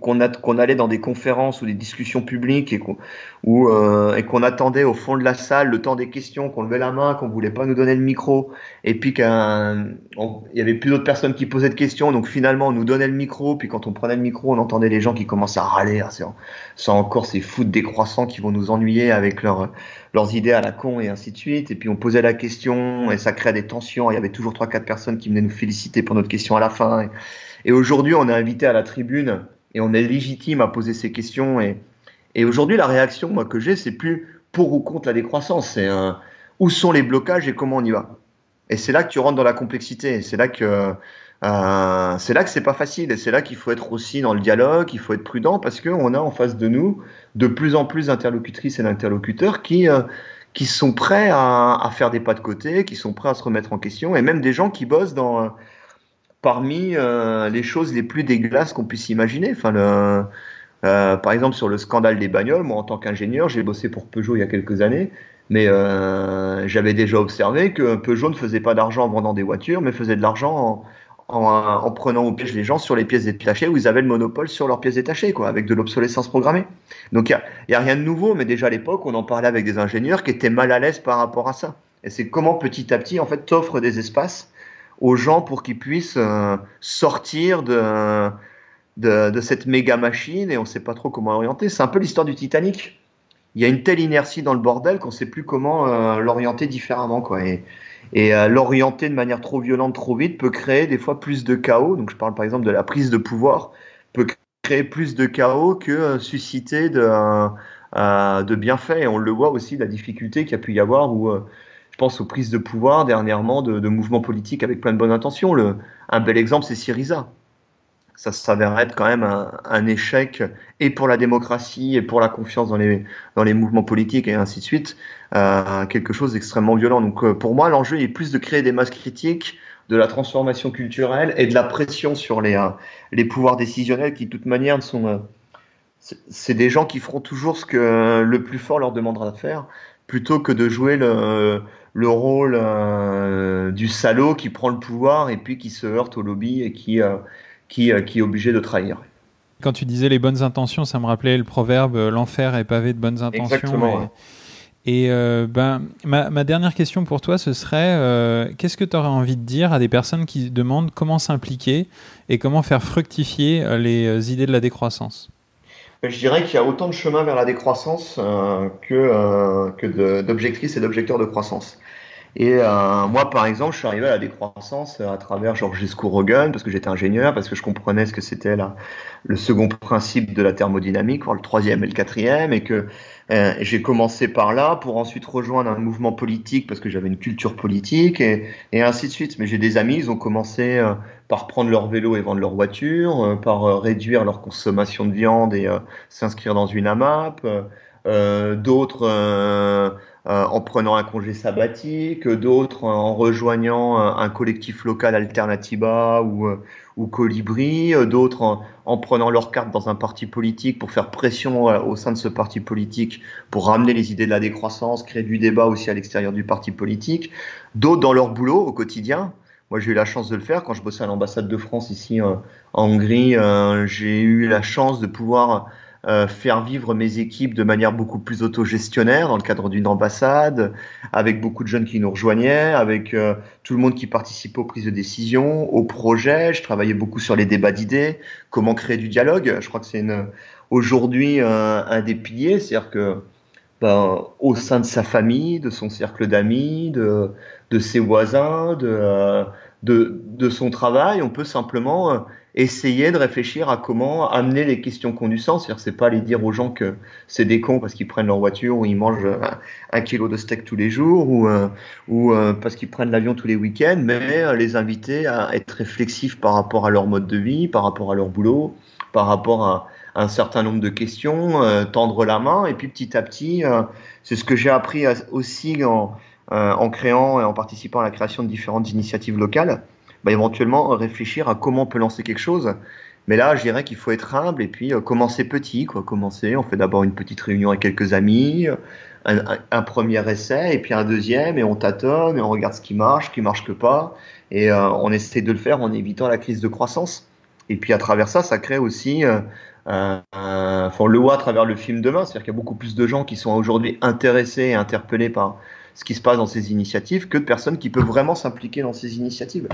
Speaker 1: qu'on qu'on allait dans des conférences ou des discussions publiques et qu'on euh, qu'on attendait au fond de la salle le temps des questions, qu'on levait la main, qu'on voulait pas nous donner le micro, et puis qu'il y avait plus d'autres personnes qui posaient de questions, donc finalement on nous donnait le micro, puis quand on prenait le micro, on entendait les gens qui commençaient à râler, ah, c'est encore ces fous décroissants qui vont nous ennuyer avec leurs leurs idées à la con et ainsi de suite, et puis on posait la question et ça créait des tensions, il y avait toujours trois quatre personnes qui venaient nous féliciter pour notre question à la fin, et aujourd'hui on est invité à la tribune et on est légitime à poser ces questions. Et, aujourd'hui, la réaction que j'ai, c'est plus pour ou contre la décroissance, c'est où sont les blocages et comment on y va. Et c'est là que tu rentres dans la complexité. C'est là que euh, c'est pas facile. Et c'est là qu'il faut être aussi dans le dialogue, il faut être prudent parce qu'on a en face de nous de plus en plus d'interlocutrices et d'interlocuteurs qui euh, sont prêts à, faire des pas de côté, qui sont prêts à se remettre en question, et même des gens qui bossent dans parmi euh, les choses les plus dégueulasses qu'on puisse imaginer. Enfin, le, euh, par exemple, sur le scandale des bagnoles, moi en tant qu'ingénieur, j'ai bossé pour Peugeot il y a quelques années, mais euh, j'avais déjà observé que Peugeot ne faisait pas d'argent en vendant des voitures, mais faisait de l'argent en, en, en, prenant au piège les gens sur les pièces détachées où ils avaient le monopole sur leurs pièces détachées, quoi, avec de l'obsolescence programmée. Donc il n'y a, a, rien de nouveau, mais déjà à l'époque, on en parlait avec des ingénieurs qui étaient mal à l'aise par rapport à ça. Et c'est comment petit à petit, en fait, t'offres des espaces aux gens pour qu'ils puissent euh, sortir de, de, cette méga machine et on ne sait pas trop comment orienter. C'est un peu l'histoire du Titanic. Il y a une telle inertie dans le bordel qu'on ne sait plus comment euh, l'orienter différemment. Quoi. Et, euh, l'orienter de manière trop violente, trop vite, peut créer des fois plus de chaos. Donc je parle par exemple de la prise de pouvoir, peut créer plus de chaos que susciter de, de bienfaits. Et on le voit aussi, la difficulté qu'il y a pu y avoir pense aux prises de pouvoir dernièrement de, mouvements politiques avec plein de bonnes intentions. Le, un bel exemple, c'est Syriza. Ça s'avère être quand même un, échec et pour la démocratie et pour la confiance dans les, dans les mouvements politiques et ainsi de suite. Euh, quelque chose d'extrêmement violent. Donc euh, pour moi, l'enjeu est plus de créer des masses critiques, de la transformation culturelle et de la pression sur les, euh, les pouvoirs décisionnels qui, de toute manière, sont c'est des gens qui feront toujours ce que le plus fort leur demandera de faire, plutôt que de jouer le, le rôle euh, du salaud qui prend le pouvoir et puis qui se heurte au lobby et qui, euh, qui, euh, qui, est obligé de trahir.
Speaker 2: Quand tu disais les bonnes intentions, ça me rappelait le proverbe l'enfer est pavé de bonnes intentions.
Speaker 1: Exactement.
Speaker 2: Et, et ben, ma, ma, dernière question pour toi, ce serait qu'est-ce que tu aurais envie de dire à des personnes qui demandent comment s'impliquer et comment faire fructifier les idées de la décroissance?
Speaker 1: Je dirais qu'il y a autant de chemins vers la décroissance euh, que, euh, que d'objectrices et d'objecteurs de croissance. Et euh, moi, par exemple, je suis arrivé à la décroissance à travers Georges Rogan, parce que j'étais ingénieur, parce que je comprenais ce que c'était le second principe de la thermodynamique, voire le troisième et le quatrième, et que euh, j'ai commencé par là pour ensuite rejoindre un mouvement politique parce que j'avais une culture politique et, ainsi de suite. Mais j'ai des amis, ils ont commencé euh, par prendre leur vélo et vendre leur voiture, euh, par réduire leur consommation de viande et s'inscrire dans une AMAP. D'autres en prenant un congé sabbatique, d'autres en rejoignant un collectif local Alternativa ou ou Colibri, euh, d'autres en, prenant leur carte dans un parti politique pour faire pression euh, au sein de ce parti politique pour ramener les idées de la décroissance, créer du débat aussi à l'extérieur du parti politique, d'autres dans leur boulot au quotidien. Moi, j'ai eu la chance de le faire quand je bossais à l'ambassade de France ici euh, en Hongrie. j'ai eu la chance de pouvoir euh, faire vivre mes équipes de manière beaucoup plus autogestionnaire dans le cadre d'une ambassade, avec beaucoup de jeunes qui nous rejoignaient, avec euh, tout le monde qui participait aux prises de décision, aux projets. Je travaillais beaucoup sur les débats d'idées, comment créer du dialogue. Je crois que c'est aujourd'hui euh, un des piliers, c'est-à-dire que ben, au sein de sa famille, de son cercle d'amis, de, de ses voisins, de, de, de, son travail. On peut simplement essayer de réfléchir à comment amener les questions qui ont du. C'est-à-dire, c'est pas aller dire aux gens que c'est des cons parce qu'ils prennent leur voiture ou ils mangent un, kilo de steak tous les jours ou, euh, ou euh, parce qu'ils prennent l'avion tous les week-ends, mais les inviter à être réflexifs par rapport à leur mode de vie, par rapport à leur boulot, par rapport à un certain nombre de questions, tendre la main et puis petit à petit, c'est ce que j'ai appris aussi en euh, en créant et en participant à la création de différentes initiatives locales, bah, éventuellement réfléchir à comment on peut lancer quelque chose. Mais là, je dirais qu'il faut être humble et puis euh, commencer petit, quoi. Commencer, on fait d'abord une petite réunion avec quelques amis, un, premier essai et puis un deuxième et on tâtonne et on regarde ce qui marche, ce qui marche que pas et euh, on essaie de le faire en évitant la crise de croissance. Et puis à travers ça, ça crée aussi euh, un, on le voit à travers le film demain, c'est-à-dire qu'il y a beaucoup plus de gens qui sont aujourd'hui intéressés et interpellés par ce qui se passe dans ces initiatives que de personnes qui peuvent vraiment s'impliquer dans ces initiatives.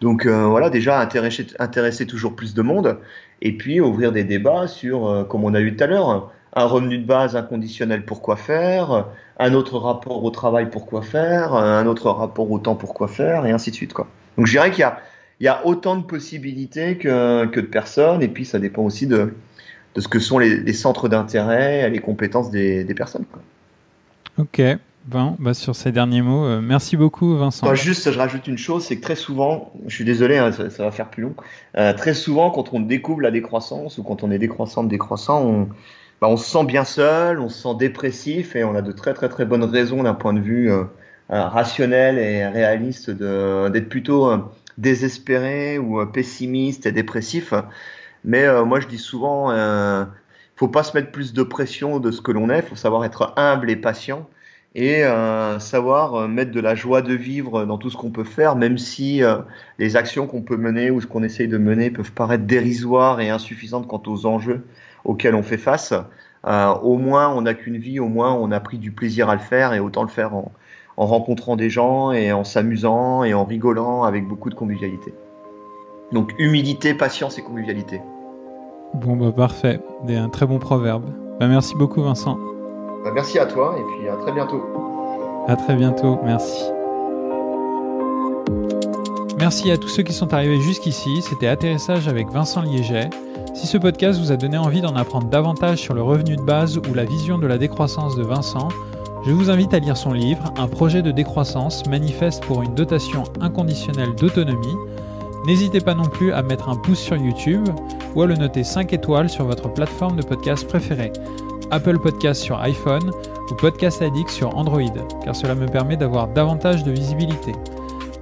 Speaker 1: Donc euh, voilà, déjà intéresser, toujours plus de monde et puis ouvrir des débats sur, euh, comme on a eu tout à l'heure, un revenu de base inconditionnel, pourquoi faire, un autre rapport au travail, pourquoi faire, un autre rapport au temps, pourquoi faire, et ainsi de suite. Quoi. Donc je dirais qu'il y a, autant de possibilités que, de personnes, et puis ça dépend aussi de, ce que sont les, centres d'intérêt, les compétences des, personnes. Quoi.
Speaker 2: Ok, Bon, bah sur ces derniers mots, euh, merci beaucoup Vincent.
Speaker 1: Bah, juste, je rajoute une chose, c'est que très souvent, je suis désolé, hein, ça, va faire plus long, euh, très souvent quand on découvre la décroissance ou quand on est décroissant décroissant, on, bah, on se sent bien seul, on se sent dépressif et on a de très très très bonnes raisons d'un point de vue euh, rationnel et réaliste d'être plutôt désespéré ou pessimiste et dépressif. Mais moi je dis souvent, euh, faut pas se mettre plus de pression de ce que l'on est, faut savoir être humble et patient et euh, savoir euh, mettre de la joie de vivre dans tout ce qu'on peut faire, même si euh, les actions qu'on peut mener ou ce qu'on essaye de mener peuvent paraître dérisoires et insuffisantes quant aux enjeux auxquels on fait face. au moins, on n'a qu'une vie, au moins, on a pris du plaisir à le faire et autant le faire en, en rencontrant des gens et en s'amusant et en rigolant avec beaucoup de convivialité. Donc, humilité, patience et convivialité.
Speaker 2: Bon, bah parfait. Un très bon proverbe. Bah, merci beaucoup, Vincent.
Speaker 1: Bah, merci à toi et puis à très bientôt.
Speaker 2: À très bientôt, merci. Merci à tous ceux qui sont arrivés jusqu'ici. C'était Atterrissage avec Vincent Liéget. Si ce podcast vous a donné envie d'en apprendre davantage sur le revenu de base ou la vision de la décroissance de Vincent, je vous invite à lire son livre Un projet de décroissance manifeste pour une dotation inconditionnelle d'autonomie. N'hésitez pas non plus à mettre un pouce sur YouTube ou à le noter 5 étoiles sur votre plateforme de podcast préférée. Apple Podcast sur iPhone ou Podcast Addict sur Android, car cela me permet d'avoir davantage de visibilité.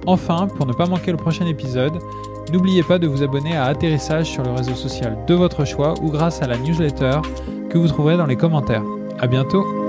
Speaker 2: Enfin, pour ne pas manquer le prochain épisode, n'oubliez pas de vous abonner à Atterrissage sur le réseau social de votre choix ou grâce à la newsletter que vous trouverez dans les commentaires. À bientôt!